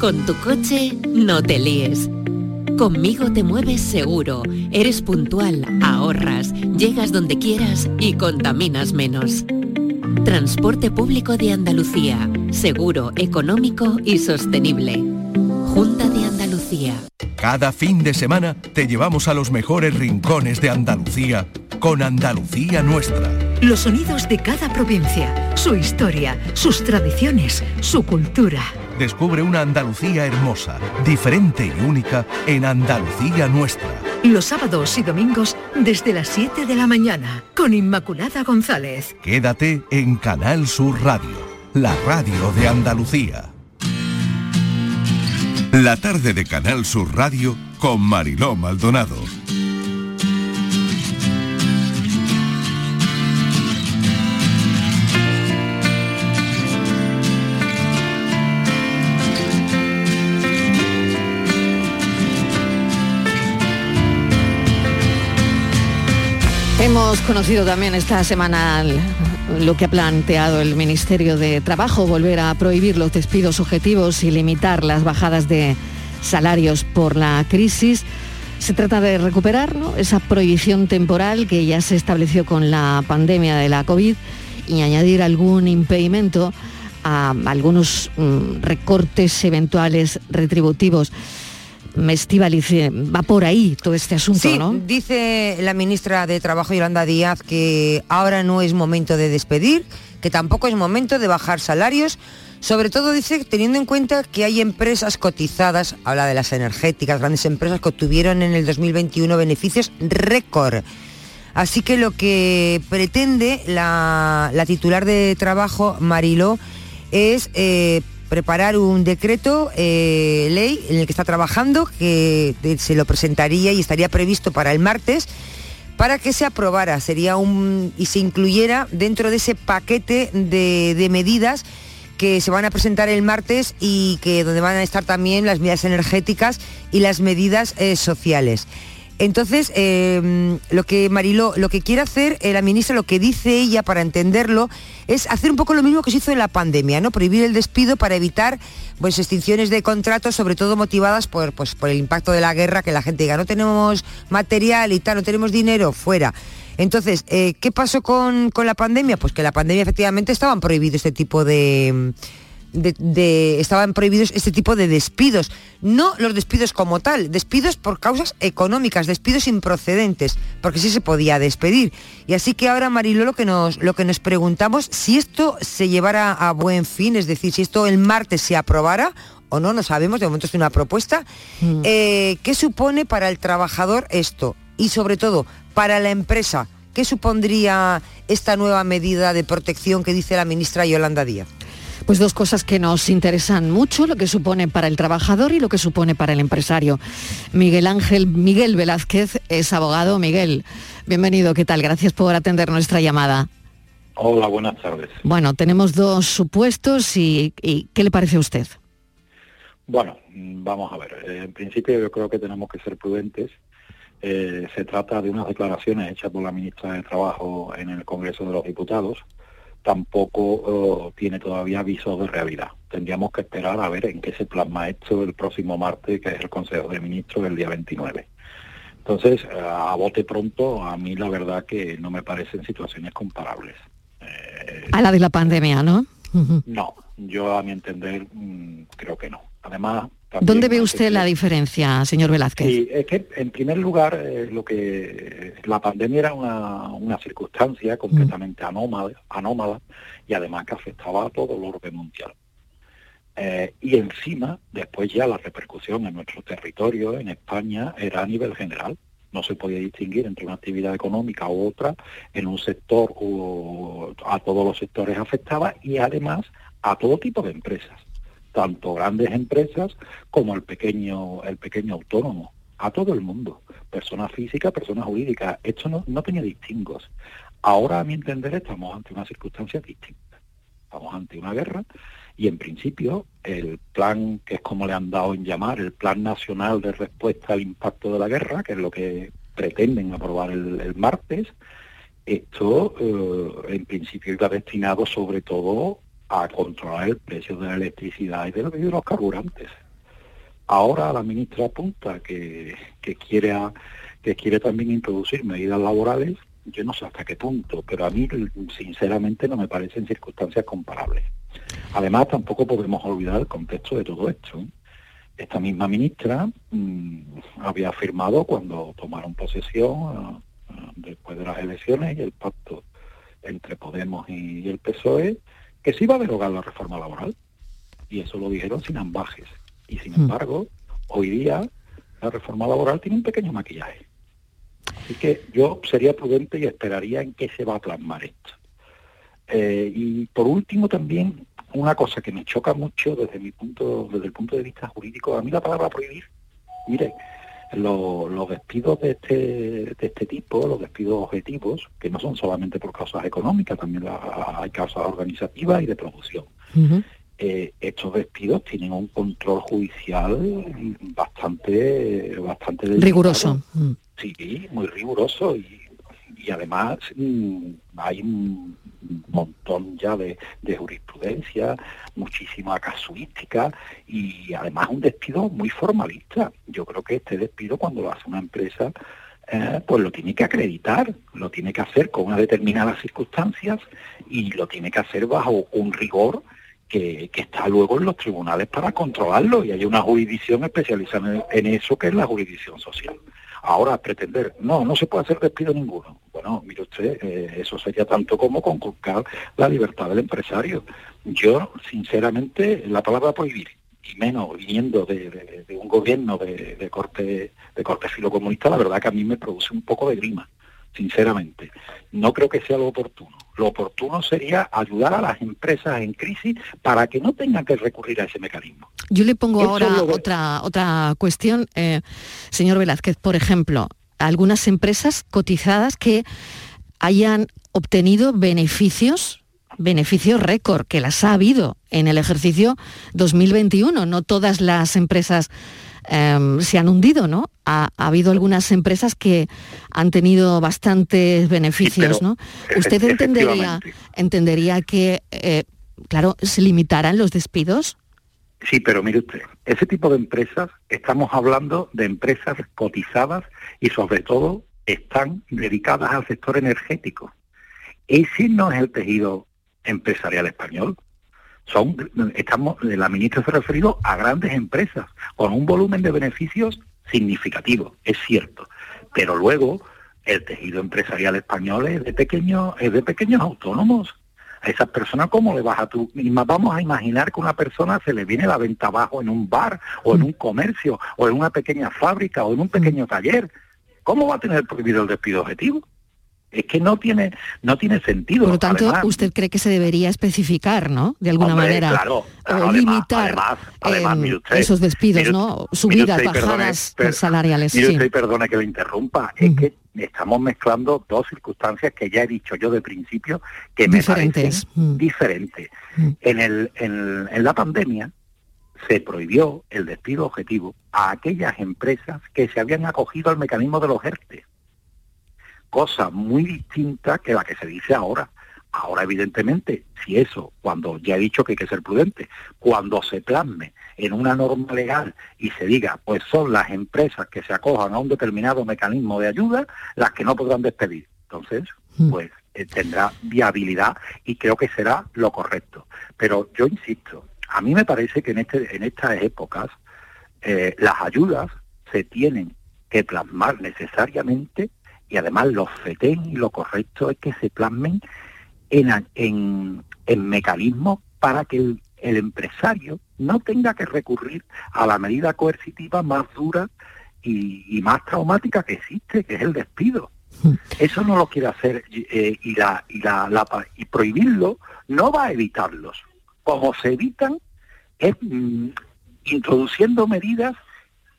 R: Con tu coche, no te líes. Conmigo te mueves seguro, eres puntual, ahorras, llegas donde quieras y contaminas menos. Transporte público de Andalucía, seguro, económico y sostenible. Junta de Andalucía.
B: Cada fin de semana te llevamos a los mejores rincones de Andalucía con Andalucía Nuestra.
S: Los sonidos de cada provincia, su historia, sus tradiciones, su cultura.
B: Descubre una Andalucía hermosa, diferente y única en Andalucía Nuestra.
S: Los sábados y domingos desde las 7 de la mañana con Inmaculada González.
B: Quédate en Canal Sur Radio, la radio de Andalucía. La tarde de Canal Sur Radio con Mariló Maldonado.
A: Hemos conocido también esta semana lo que ha planteado el Ministerio de Trabajo, volver a prohibir los despidos objetivos y limitar las bajadas de salarios por la crisis. Se trata de recuperar esa prohibición temporal que ya se estableció con la pandemia de la COVID y añadir algún impedimento a algunos mm, recortes eventuales retributivos. Estivaliz, va por ahí todo este asunto,
P: sí,
A: ¿no?
P: Dice la ministra de Trabajo Yolanda Díaz que ahora no es momento de despedir, que tampoco es momento de bajar salarios. Sobre todo dice, teniendo en cuenta que hay empresas cotizadas, habla de las energéticas, grandes empresas que obtuvieron en el 2021 beneficios récord. Así que lo que pretende la, la titular de trabajo, Mariló, es eh, preparar un decreto eh, ley en el que está trabajando, que se lo presentaría y estaría previsto para el martes para que se aprobara sería un y se incluyera dentro de ese paquete de, de medidas que se van a presentar el martes y que donde van a estar también las medidas energéticas y las medidas eh, sociales. Entonces, eh, lo que Mariló, lo que quiere hacer eh, la ministra, lo que dice ella para entenderlo, es hacer un poco lo mismo que se hizo en la pandemia, ¿no? Prohibir el despido para evitar pues extinciones de contratos, sobre todo motivadas por, pues, por el impacto de la guerra, que la gente diga, no tenemos material y tal, no tenemos dinero, fuera. Entonces, eh, ¿qué pasó con, con la pandemia? Pues que la pandemia efectivamente estaban prohibidos este tipo de de, de, estaban prohibidos este tipo de despidos. No los despidos como tal, despidos por causas económicas, despidos improcedentes, porque sí se podía despedir. Y así que ahora, Mariló, lo que nos, lo que nos preguntamos, si esto se llevara a buen fin, es decir, si esto el martes se aprobara o no, no sabemos, de momento es una propuesta, mm. eh, ¿qué supone para el trabajador esto? Y sobre todo, para la empresa, ¿qué supondría esta nueva medida de protección que dice la ministra Yolanda Díaz?
A: Pues dos cosas que nos interesan mucho, lo que supone para el trabajador y lo que supone para el empresario. Miguel Ángel, Miguel Velázquez es abogado. Miguel, bienvenido, ¿qué tal? Gracias por atender nuestra llamada.
T: Hola, buenas tardes.
A: Bueno, tenemos dos supuestos y, ¿qué le parece a usted?
T: Bueno, vamos a ver. En principio yo creo que tenemos que ser prudentes. Eh, se trata de unas declaraciones hechas por la ministra de Trabajo en el Congreso de los Diputados, tampoco tiene todavía aviso de realidad. Tendríamos que esperar a ver en qué se plasma esto el próximo martes, que es el Consejo de Ministros el día 29. Entonces, a bote pronto, a mí la verdad que no me parecen situaciones comparables.
A: Eh, a la de la pandemia, ¿no?
T: No, yo a mi entender mm, creo que no. Además,
A: ¿Dónde ve usted la diferencia, señor Velázquez?
T: Sí, es que en primer lugar eh, lo que la pandemia era una, circunstancia completamente anómala, anómala y además que afectaba a todo el orden mundial. Eh, y encima, después ya la repercusión en nuestro territorio, en España, era a nivel general. No se podía distinguir entre una actividad económica u otra, en un sector o a todos los sectores afectaba y además a todo tipo de empresas tanto grandes empresas como el pequeño, el pequeño autónomo, a todo el mundo, persona física, persona jurídica. Esto no, no tenía distingos. Ahora, a mi entender, estamos ante una circunstancia distinta. Estamos ante una guerra Y en principio, el plan, que es como le han dado en llamar, el Plan Nacional de Respuesta al Impacto de la Guerra, que es lo que pretenden aprobar el, martes, esto eh, en principio iba destinado sobre todo a controlar el precio de la electricidad y de los hidrocarburantes. Ahora la ministra apunta que, que quiere que quiere también introducir medidas laborales, yo no sé hasta qué punto, pero a mí sinceramente no me parecen circunstancias comparables. Además tampoco podemos olvidar el contexto de todo esto. Esta misma ministra mm, había afirmado cuando tomaron posesión ah, ah, después de las elecciones y el pacto entre Podemos y el PSOE que se iba a derogar la reforma laboral. Y eso lo dijeron sin ambajes. Y sin embargo, hoy día la reforma laboral tiene un pequeño maquillaje. Así que yo sería prudente y esperaría en qué se va a plasmar esto. Eh, y por último también una cosa que me choca mucho desde mi punto, desde el punto de vista jurídico, a mí la palabra prohibir, mire, lo- los despidos de este, de este tipo, los despidos objetivos, que no son solamente por causas económicas, también la- hay causas organizativas y de producción. Eh, estos despidos tienen un control judicial bastante, bastante delicado.
A: Riguroso. Mm.
T: Sí, muy riguroso y, y además mm, hay montón ya de, de jurisprudencia, muchísima casuística y además un despido muy formalista. Yo creo que este despido cuando lo hace una empresa eh, pues lo tiene que acreditar, lo tiene que hacer con unas determinadas circunstancias y lo tiene que hacer bajo un rigor que, está luego en los tribunales para controlarlo y hay una jurisdicción especializada en eso que es la jurisdicción social. Ahora, pretender, no, no se puede hacer despido ninguno. Bueno, mire usted, eh, eso sería tanto como conculcar la libertad del empresario. Yo, sinceramente, la palabra prohibir, y menos viniendo de, un gobierno de, de corte de corte filocomunista, la verdad que a mí me produce un poco de grima, sinceramente. No creo que sea lo oportuno. Lo oportuno sería ayudar a las empresas en crisis para que no tengan que recurrir a ese mecanismo.
A: Yo le pongo
T: Eso
A: ahora otra, otra cuestión, eh, señor Velázquez, por ejemplo, algunas empresas cotizadas que hayan obtenido beneficios, beneficios récord, que las ha habido en el ejercicio 2021. No todas las empresas em, se han hundido, ¿no? Ha, ha habido algunas empresas que han tenido bastantes beneficios, ¿no? ¿Usted entendería, entendería que, eh, claro, se limitaran los despidos?
T: Sí, pero mire usted, ese tipo de empresas, estamos hablando de empresas cotizadas y sobre todo están dedicadas al sector energético. Ese no es el tejido empresarial español. Son, estamos, la ministra se ha referido a grandes empresas con un volumen de beneficios significativo, es cierto. Pero luego el tejido empresarial español es de pequeños, es de pequeños autónomos. A esas personas, ¿cómo le vas a tú? Misma vamos a imaginar que a una persona se le viene la venta abajo en un bar, o en un comercio, o en una pequeña fábrica, o en un pequeño taller. ¿Cómo va a tener prohibido el despido objetivo? Es que no tiene, no tiene sentido.
A: Por lo tanto,
T: Además,
A: usted cree que se debería especificar, ¿no? De alguna
T: Hombre,
A: manera.
T: claro,
A: limitar
T: además- además, mire usted,
A: esos despidos, ¿no? Subidas,
T: usted, perdone,
A: bajadas
T: per-
A: salariales.
T: Mire
A: sí.
T: usted, y perdone que le interrumpa, es que estamos mezclando dos circunstancias que ya he dicho yo de principio que me
A: Diferentes.
T: parecen diferentes. En, el, en, en la pandemia se prohibió el despido objetivo a aquellas empresas que se habían acogido al mecanismo de los ERTE, cosa muy distinta que la que se dice ahora. Ahora, evidentemente, si eso, cuando ya he dicho que hay que ser prudente, cuando se plasme en una norma legal y se diga, pues son las empresas que se acojan a un determinado mecanismo de ayuda las que no podrán despedir. Entonces, pues eh, tendrá viabilidad y creo que será lo correcto. Pero yo insisto, a mí me parece que en, este, en estas épocas eh, las ayudas se tienen que plasmar necesariamente y además los FETEN y lo correcto es que se plasmen en, en, en mecanismos para que el, el empresario no tenga que recurrir a la medida coercitiva más dura y, y más traumática que existe, que es el despido. Eso no lo quiere hacer eh, y, la, y, la, la pa- y prohibirlo no va a evitarlos. Como se evitan es mm, introduciendo medidas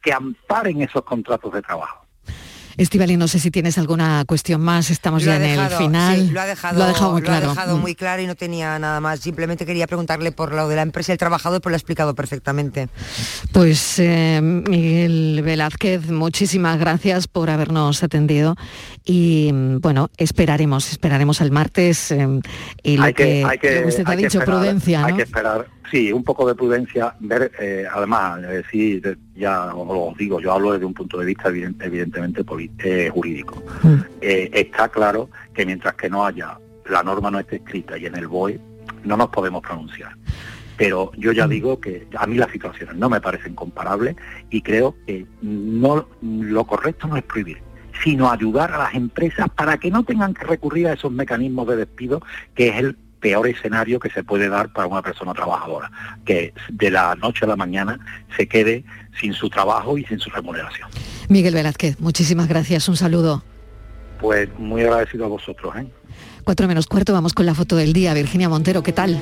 T: que amparen esos contratos de trabajo.
A: Estivali, no sé si tienes alguna cuestión más, estamos
P: Lo
A: ya
P: ha
A: en
P: dejado,
A: el final.
P: sí, lo ha dejado,
A: Lo ha dejado muy
P: lo ha
A: claro.
P: dejado
A: Mm.
P: muy claro y no tenía nada más. Simplemente quería preguntarle por lo de la empresa y el trabajador, pues lo ha explicado perfectamente.
A: Pues eh, Miguel Velázquez, muchísimas gracias por habernos atendido y mm, bueno, esperaremos, esperaremos al martes eh, y lo
T: hay
A: que,
T: que, hay que,
A: usted ha
T: hay que
A: dicho,
T: esperar,
A: prudencia,
T: Hay que esperar, sí, un poco de prudencia, ver, eh, además, eh, sí, ya os digo, yo hablo desde un punto de vista eviden- evidentemente eh, jurídico. Eh, está claro que mientras que no haya, la norma no esté escrita y en el BOE, no nos podemos pronunciar. Pero yo ya digo que a mí las situaciones no me parecen comparables y creo que no lo correcto no es prohibir, sino ayudar a las empresas para que no tengan que recurrir a esos mecanismos de despido, que es el peor escenario que se puede dar para una persona trabajadora, que de la noche a la mañana se quede sin su trabajo y sin su remuneración.
A: Miguel Velázquez, muchísimas gracias, un saludo.
T: Pues muy agradecido a vosotros. ¿eh?
A: Cuatro menos cuarto, vamos con la foto del día. Virginia Montero, ¿qué tal?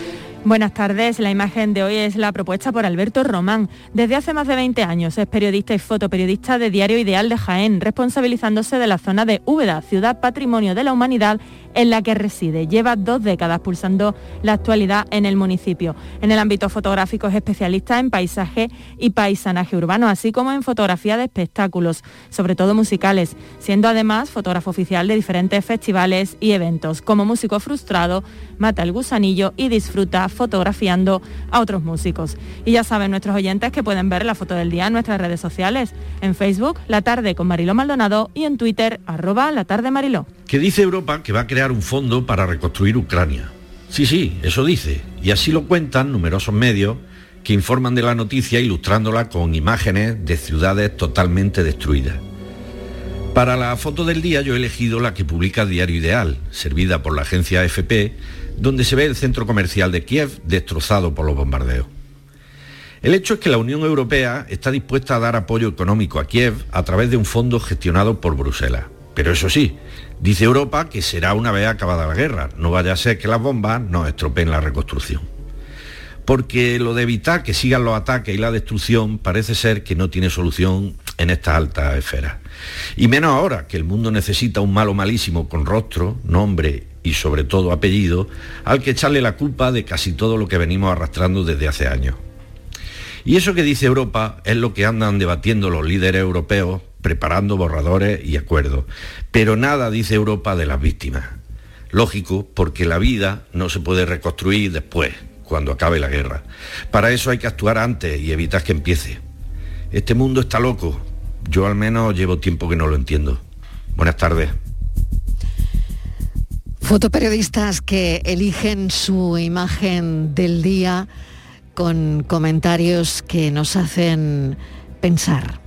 U: Buenas tardes, la imagen de hoy es la propuesta por Alberto Román. Desde hace más de 20 años es periodista y fotoperiodista de Diario Ideal de Jaén, responsabilizándose de la zona de Úbeda, ciudad patrimonio de la humanidad en la que reside. Lleva dos décadas pulsando la actualidad en el municipio. En el ámbito fotográfico es especialista en paisaje y paisanaje urbano, así como en fotografía de espectáculos, sobre todo musicales, siendo además fotógrafo oficial de diferentes festivales y eventos. Como músico frustrado, mata el gusanillo y disfruta fotografiando a otros músicos. Y ya saben nuestros oyentes que pueden ver la foto del día en nuestras redes sociales, en Facebook, La Tarde con Mariló Maldonado y en Twitter, arroba La Tarde Mariló.
V: que dice Europa que va a crear un fondo para reconstruir Ucrania. Sí, sí, eso dice. Y así lo cuentan numerosos medios que informan de la noticia ilustrándola con imágenes de ciudades totalmente destruidas. Para la foto del día yo he elegido la que publica Diario Ideal, servida por la agencia AFP, donde se ve el centro comercial de Kiev destrozado por los bombardeos. El hecho es que la Unión Europea está dispuesta a dar apoyo económico a Kiev a través de un fondo gestionado por Bruselas. Pero eso sí, dice Europa que será una vez acabada la guerra, no vaya a ser que las bombas nos estropeen la reconstrucción. Porque lo de evitar que sigan los ataques y la destrucción parece ser que no tiene solución en estas altas esferas. Y menos ahora que el mundo necesita un malo malísimo con rostro, nombre y sobre todo apellido, al que echarle la culpa de casi todo lo que venimos arrastrando desde hace años. Y eso que dice Europa es lo que andan debatiendo los líderes europeos, preparando borradores y acuerdos. Pero nada dice Europa de las víctimas. Lógico, porque la vida no se puede reconstruir después, cuando acabe la guerra. Para eso hay que actuar antes y evitar que empiece. Este mundo está loco. Yo al menos llevo tiempo que no lo entiendo. Buenas tardes.
A: Fotoperiodistas que eligen su imagen del día con comentarios que nos hacen pensar.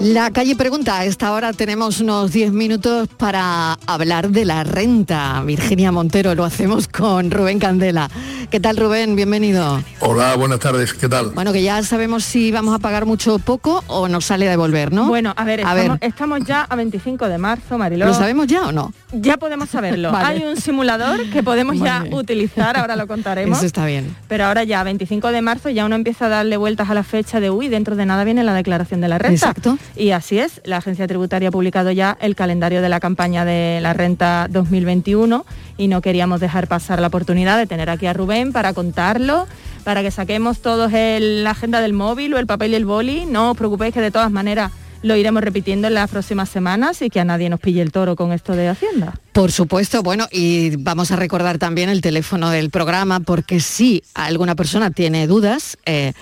A: La calle pregunta, a esta hora tenemos unos 10 minutos para hablar de la renta. Virginia Montero, lo hacemos con Rubén Candela. ¿Qué tal Rubén? Bienvenido.
W: Hola, buenas tardes, ¿qué tal?
A: Bueno, que ya sabemos si vamos a pagar mucho o poco o nos sale a devolver, ¿no?
U: Bueno, a ver,
A: A
U: estamos,
A: ver.
U: estamos ya a 25 de marzo, Mariló.
A: ¿Lo sabemos ya o no?
U: Ya podemos saberlo.
A: Vale.
U: Hay un simulador que podemos ya utilizar, ahora lo contaremos.
A: Eso está bien.
U: Pero ahora ya, 25 de marzo, ya uno empieza a darle vueltas a la fecha de, uy, dentro de nada viene la declaración de la renta.
A: Exacto.
U: Y así es, la Agencia Tributaria ha publicado ya el calendario de la campaña de la renta 2021 y no queríamos dejar pasar la oportunidad de tener aquí a Rubén para contarlo, para que saquemos todos la agenda del móvil o el papel y el boli. No os preocupéis que de todas maneras lo iremos repitiendo en las próximas semanas y que a nadie nos pille el toro con esto de Hacienda.
A: Por supuesto, bueno, y vamos a recordar también el teléfono del programa porque si alguna persona tiene dudas eh,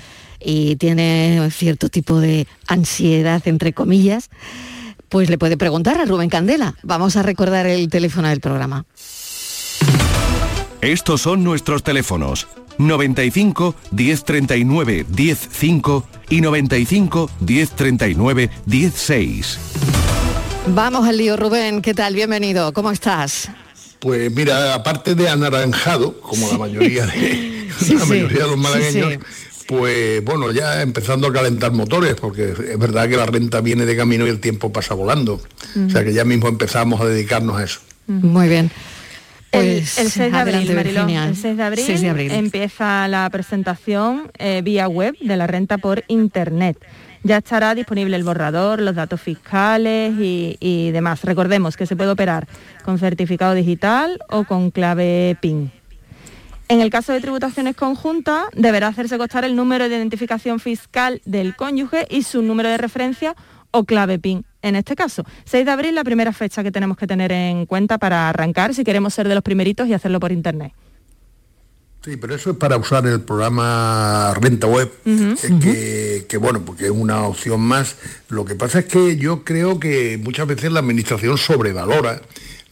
A: y tiene cierto tipo de ansiedad, entre comillas, pues le puede preguntar a Rubén Candela. Vamos a recordar el teléfono del programa.
B: Estos son nuestros teléfonos 95 1039 105 y 95 1039 16.
A: Vamos al lío, Rubén. ¿Qué tal? Bienvenido. ¿Cómo estás?
W: Pues mira, aparte de anaranjado, como la mayoría de,
A: Sí,
W: la
A: sí.
W: mayoría de los malagueños,
A: Sí,
W: pues bueno, ya empezando a calentar motores, porque es verdad que la renta viene de camino y el tiempo pasa volando. O sea que ya mismo empezamos a dedicarnos a eso.
A: Muy bien.
U: El-
A: Pues,
U: el, 6 de abril, Mariló, el 6 de abril,
A: 6 de abril.
U: empieza la presentación eh, vía web de la renta por internet. Ya estará disponible el borrador, los datos fiscales y, y demás. Recordemos que se puede operar con certificado digital o con clave PIN. En el caso de tributaciones conjuntas, deberá hacerse constar el número de identificación fiscal del cónyuge y su número de referencia o clave PIN. En este caso, 6 de abril, la primera fecha que tenemos que tener en cuenta para arrancar si queremos ser de los primeritos y hacerlo por internet.
W: Sí, pero eso es para usar el programa Renta Web, eh, que, que, bueno, porque es una opción más. Lo que pasa es que yo creo que muchas veces la administración sobrevalora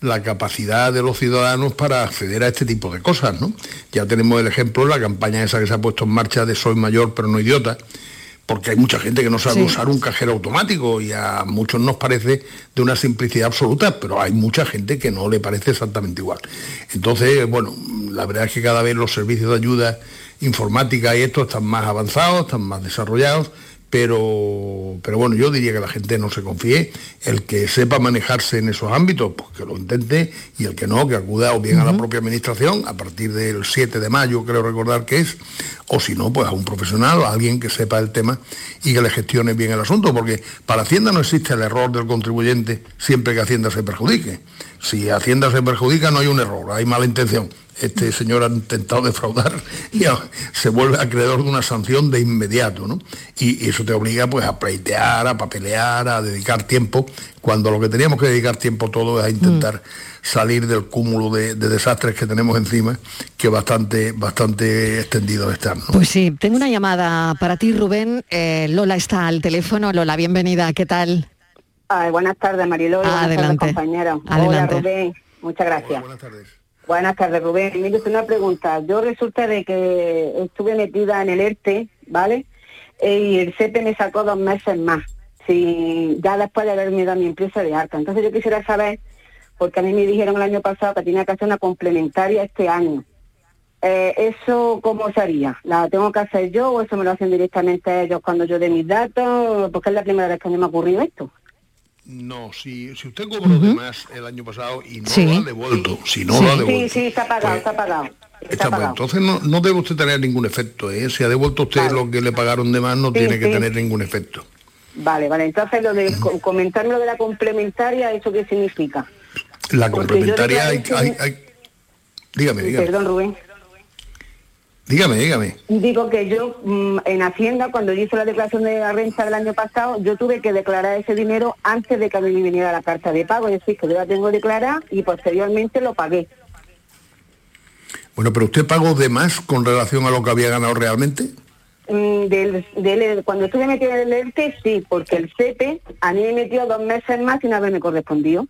W: la capacidad de los ciudadanos para acceder a este tipo de cosas, ¿no? Ya tenemos el ejemplo, la campaña esa que se ha puesto en marcha de Soy mayor pero no idiota, porque hay mucha gente que no sabe
X: Sí.
W: usar un cajero automático y a muchos nos parece de una simplicidad absoluta, pero hay mucha gente que no le parece exactamente igual. Entonces, bueno, la verdad es que cada vez los servicios de ayuda informática y esto están más avanzados, están más desarrollados, pero, pero bueno, yo diría que la gente no se confíe, el que sepa manejarse en esos ámbitos, pues que lo intente, y el que no, que acuda o bien a la propia administración a partir del 7 de mayo, creo recordar que es, o si no, pues a un profesional a alguien que sepa el tema y que le gestione bien el asunto, porque para Hacienda no existe el error del contribuyente siempre que Hacienda se perjudique. Si Hacienda se perjudica no hay un error, hay mala intención. Este señor ha intentado defraudar y se vuelve acreedor de una sanción de inmediato, ¿no? Y, y eso te obliga pues a pleitear, a papelear, a dedicar tiempo, cuando lo que teníamos que dedicar tiempo todo es a intentar salir del cúmulo de, de desastres que tenemos encima, que bastante, bastante extendidos están. ¿no?
A: Pues sí, tengo una llamada para ti, Rubén. Eh, Lola está al teléfono. Lola, bienvenida. ¿Qué tal?
Y: Ay, buenas tardes, Mariló.
A: Adelante.
Y: tardes.
A: Adelante.
Y: Hola, Rubén. Muchas gracias. buenas tardes. Buenas tardes, Rubén. Mire, usted una pregunta. Yo resulta de que estuve metida en el ERTE, ¿vale? Eh, y el CEPE me sacó dos meses más, ya después de haberme dado mi empresa de arca. Entonces yo quisiera saber, porque a mí me dijeron el año pasado que tenía que hacer una complementaria este año. Eh, ¿Eso cómo se haría? ¿La tengo que hacer yo o eso me lo hacen directamente ellos cuando yo dé mis datos? Porque es la primera vez que a mí me ha ocurrido esto.
W: No, si, si usted cobró de más el año pasado y no
Y: Sí.
W: lo ha devuelto, si no
Y: sí.
W: lo ha
Y: sí,
W: devuelto,
Y: sí, está pagado, está pagado. Está,
W: está pues,
Y: pagado.
W: entonces no, no debe usted tener ningún efecto. ¿eh? Si ha devuelto usted lo que le pagaron de más, no
Y: Sí,
W: tiene que
Y: sí.
W: tener ningún efecto.
Y: Vale, vale. Entonces lo de co- comentarme lo de la complementaria, ¿eso qué significa?
W: La
Y: Porque
W: complementaria hay, hay- hay- Dígame, dígame.
Y: Perdón, Rubén.
W: Dígame, dígame.
Y: Digo que yo mm, en Hacienda, cuando yo hice la declaración de la renta del año pasado, yo tuve que declarar ese dinero antes de que a mí me viniera la carta de pago. Es decir, que yo la tengo declarada y posteriormente lo pagué.
W: Bueno, pero usted pagó de más con relación a lo que había ganado realmente.
Y: Mm, del, del- cuando estuve metida en el ERTE, sí, porque el CEPE a mí me metió dos meses más sin haberme correspondido.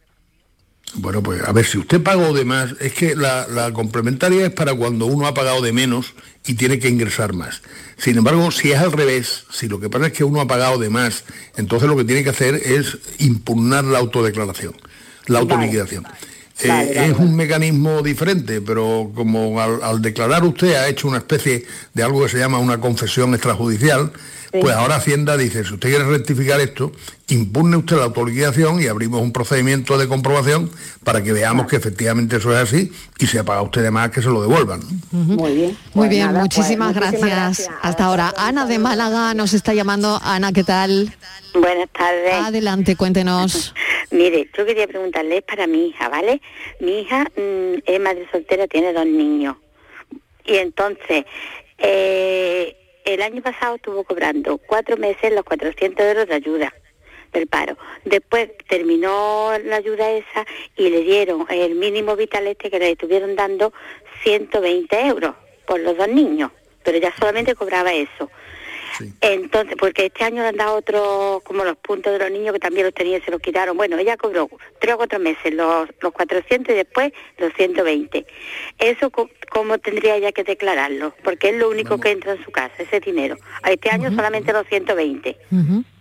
W: Bueno, pues a ver, si usted pagó de más, es que la, la complementaria es para cuando uno ha pagado de menos y tiene que ingresar más. Sin embargo, si es al revés, si lo que pasa es que uno ha pagado de más, entonces lo que tiene que hacer es impugnar la autodeclaración, la autoliquidación. Eh,
Y: Vale, vale,
W: es un mecanismo diferente, pero como al, al declarar usted ha hecho una especie de algo que se llama una confesión extrajudicial, pues ahora Hacienda dice, si usted quiere rectificar esto, impugne usted la autoliquidación y abrimos un procedimiento de comprobación para que veamos que efectivamente eso es así y si ha pagado usted de más que se lo devuelvan.
Y: Muy bien.
A: Muy
Y: Pues
A: bien,
Y: nada, pues,
A: muchísimas,
Y: muchísimas
A: gracias. Hasta ahora. Ana de Málaga nos está llamando. Ana, ¿qué tal?
X: Buenas tardes.
A: Adelante, cuéntenos.
X: Mire, yo quería preguntarle, es para mi hija, ¿vale? Mi hija mm, es madre soltera, tiene dos niños. Y entonces, eh, el año pasado estuvo cobrando cuatro meses los 400 euros de ayuda del paro. Después terminó la ayuda esa y le dieron el mínimo vital este que le estuvieron dando 120 euros por los dos niños, pero ya solamente cobraba eso. Entonces, porque este año le han dado otros, como los puntos de los niños que también los tenía, se los quitaron. Bueno, ella cobró tres o cuatro meses los, los 400 y después los 120. ¿Eso cómo tendría ella que declararlo? Porque es lo único que entra en su casa, ese dinero. A este año solamente los 120.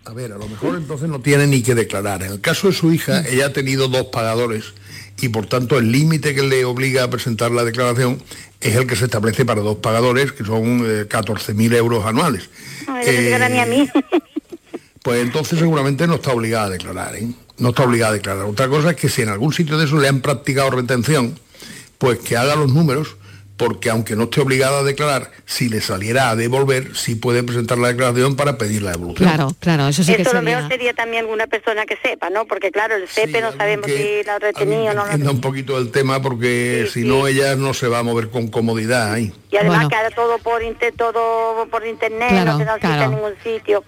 W: A ver, a lo mejor entonces no tiene ni que declarar. En el caso de su hija, ella ha tenido dos pagadores y por tanto el límite que le obliga a presentar la declaración es el que se establece para dos pagadores, que son eh, 14.000 euros anuales.
X: No, ella no llega ni a mí.
W: Pues entonces seguramente no está obligada a declarar, ¿eh? No está obligada a declarar. Otra cosa es que si en algún sitio de eso le han practicado retención, pues que haga los números, porque aunque no esté obligada a declarar, si le saliera a devolver, sí puede presentar la declaración para pedir la devolución.
A: Claro, claro, eso sí que
X: Eso lo
A: sería.
X: mejor sería también alguna persona que sepa, ¿no? Porque claro, el CEPE no sabemos si lo ha retenido o no
W: Entienda un poquito el tema porque si no ella no se va a mover con comodidad ahí.
X: Y además
A: Bueno.
X: que ahora todo por inter, todo por internet,
A: Claro,
X: no se nos
A: claro.
X: en ningún sitio.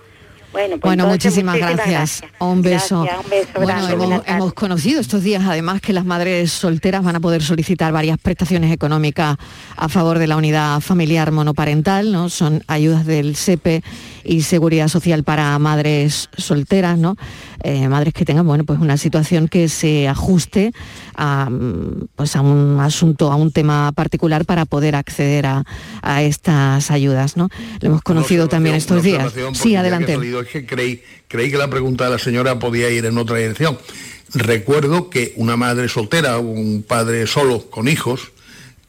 X: Bueno, pues
A: Bueno, muchísimas gracias. Un beso.
X: Gracias, un beso
A: Bueno, hemos, hemos conocido estos días además que las madres solteras van a poder solicitar varias prestaciones económicas a favor de la unidad familiar monoparental, ¿no? Son ayudas del SEPE y seguridad social para madres solteras, ¿no? Eh, madres que tengan, bueno, pues una situación que se ajuste a, mm, pues a un asunto, a un tema particular para poder acceder a, a estas ayudas, ¿no? Lo hemos conocido también estos días. Sí,
W: que
A: adelante.
W: salido, es que creí, creí que la pregunta de la señora podía ir en otra dirección. Recuerdo que una madre soltera o un padre solo con hijos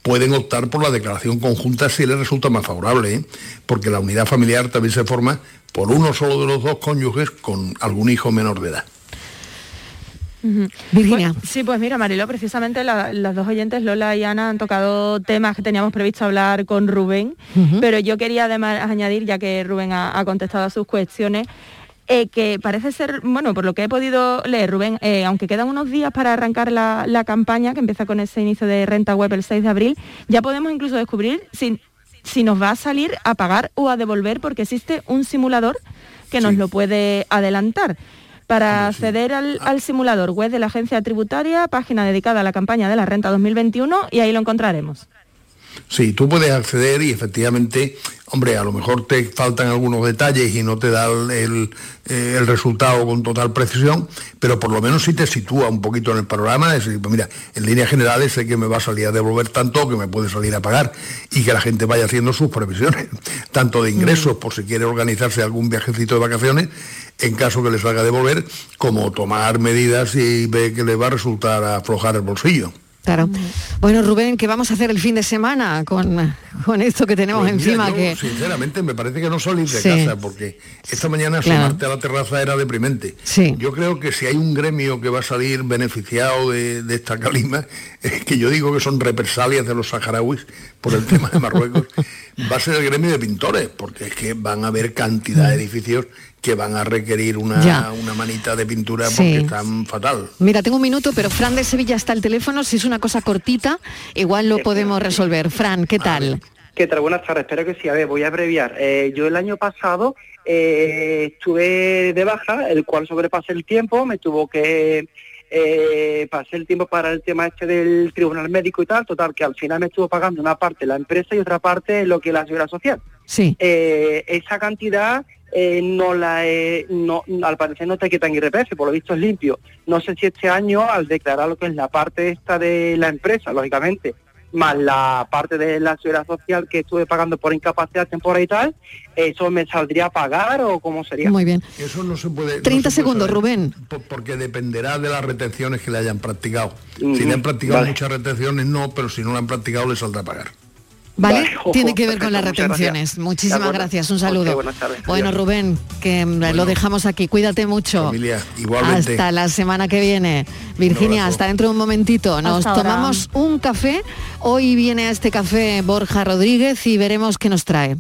W: pueden optar por la declaración conjunta si les resulta más favorable, ¿eh? porque la unidad familiar también se forma por uno solo de los dos cónyuges con algún hijo menor de edad.
A: Virginia.
U: Pues- sí, pues mira, Mariló, precisamente la- las dos oyentes, Lola y Ana, han tocado temas que teníamos previsto hablar con Rubén, pero yo quería además añadir, ya que Rubén ha, ha contestado a sus cuestiones, eh, que parece ser, bueno, por lo que he podido leer, Rubén, eh, aunque quedan unos días para arrancar la, la campaña, que empieza con ese inicio de renta web el 6 de abril, ya podemos incluso descubrir si, si nos va a salir a pagar o a devolver, porque existe un simulador que nos lo puede adelantar. Para acceder al, al simulador web de la agencia tributaria, página dedicada a la campaña de la renta 2021, y ahí lo encontraremos.
W: Sí, tú puedes acceder y efectivamente, hombre, a lo mejor te faltan algunos detalles y no te da el, el, eh, resultado con total precisión, pero por lo menos sí te sitúa un poquito en el panorama, es decir, pues mira, en líneas generales sé que me va a salir a devolver tanto que me puede salir a pagar y que la gente vaya haciendo sus previsiones, tanto de ingresos por si quiere organizarse algún viajecito de vacaciones, en caso que les haga devolver, como tomar medidas y ve que le va a resultar aflojar el bolsillo.
A: Claro. Bueno, Rubén, ¿qué vamos a hacer el fin de semana con, con esto que tenemos
W: Pues mira,
A: encima?
W: yo,
A: que...
W: Sinceramente, me parece que no salir de
A: Sí.
W: casa, porque esta mañana
A: Claro.
W: asomarte a la terraza era deprimente.
A: Sí.
W: Yo creo que si hay un gremio que va a salir beneficiado de, de esta calima, es que yo digo que son represalias de los saharauis por el tema de Marruecos, va a ser el gremio de pintores, porque es que van a haber cantidad de edificios que van a requerir una, una manita de pintura
A: Sí.
W: porque están fatal.
A: Mira, tengo un minuto, pero Fran de Sevilla está al teléfono. Si es una cosa cortita, igual lo podemos resolver. Fran, ¿qué tal?
Z: ¿Qué tal? Buenas tardes, espero que sí. A ver, voy a abreviar. Eh, yo el año pasado eh, estuve de baja, el cual sobrepasé el tiempo, me tuvo que eh, pasé el tiempo para el tema este del tribunal médico y tal, total, que al final me estuvo pagando una parte la empresa y otra parte lo que es la seguridad social.
A: Sí.
Z: Eh, esa cantidad eh, no la he- no, al parecer no te quitan IRPF, por lo visto es limpio. No sé si este año al declarar lo que es la parte esta de la empresa, lógicamente, más la parte de la seguridad social que estuve pagando por incapacidad temporal y tal, ¿eso me saldría a pagar o cómo sería?
A: Muy bien.
W: Eso no se puede... no
A: 30
W: se puede
A: segundos,
W: saber,
A: Rubén.
W: po- Porque dependerá de las retenciones que le hayan practicado. Si le han practicado
Z: vale.
W: muchas retenciones, no, pero si no le han practicado, le saldrá a pagar.
A: ¿Vale? Tiene que ver con las retenciones.
Z: gracias.
A: Muchísimas gracias. Un saludo.
Z: buenas tardes.
A: Bueno. Rubén, que lo dejamos aquí. Cuídate mucho.
W: Familia, igualmente.
A: Hasta la semana que viene. Virginia, hasta dentro de un momentito. Nos
U: Hasta ahora.
A: tomamos un café. Hoy viene a este café Borja Rodríguez y veremos qué nos trae.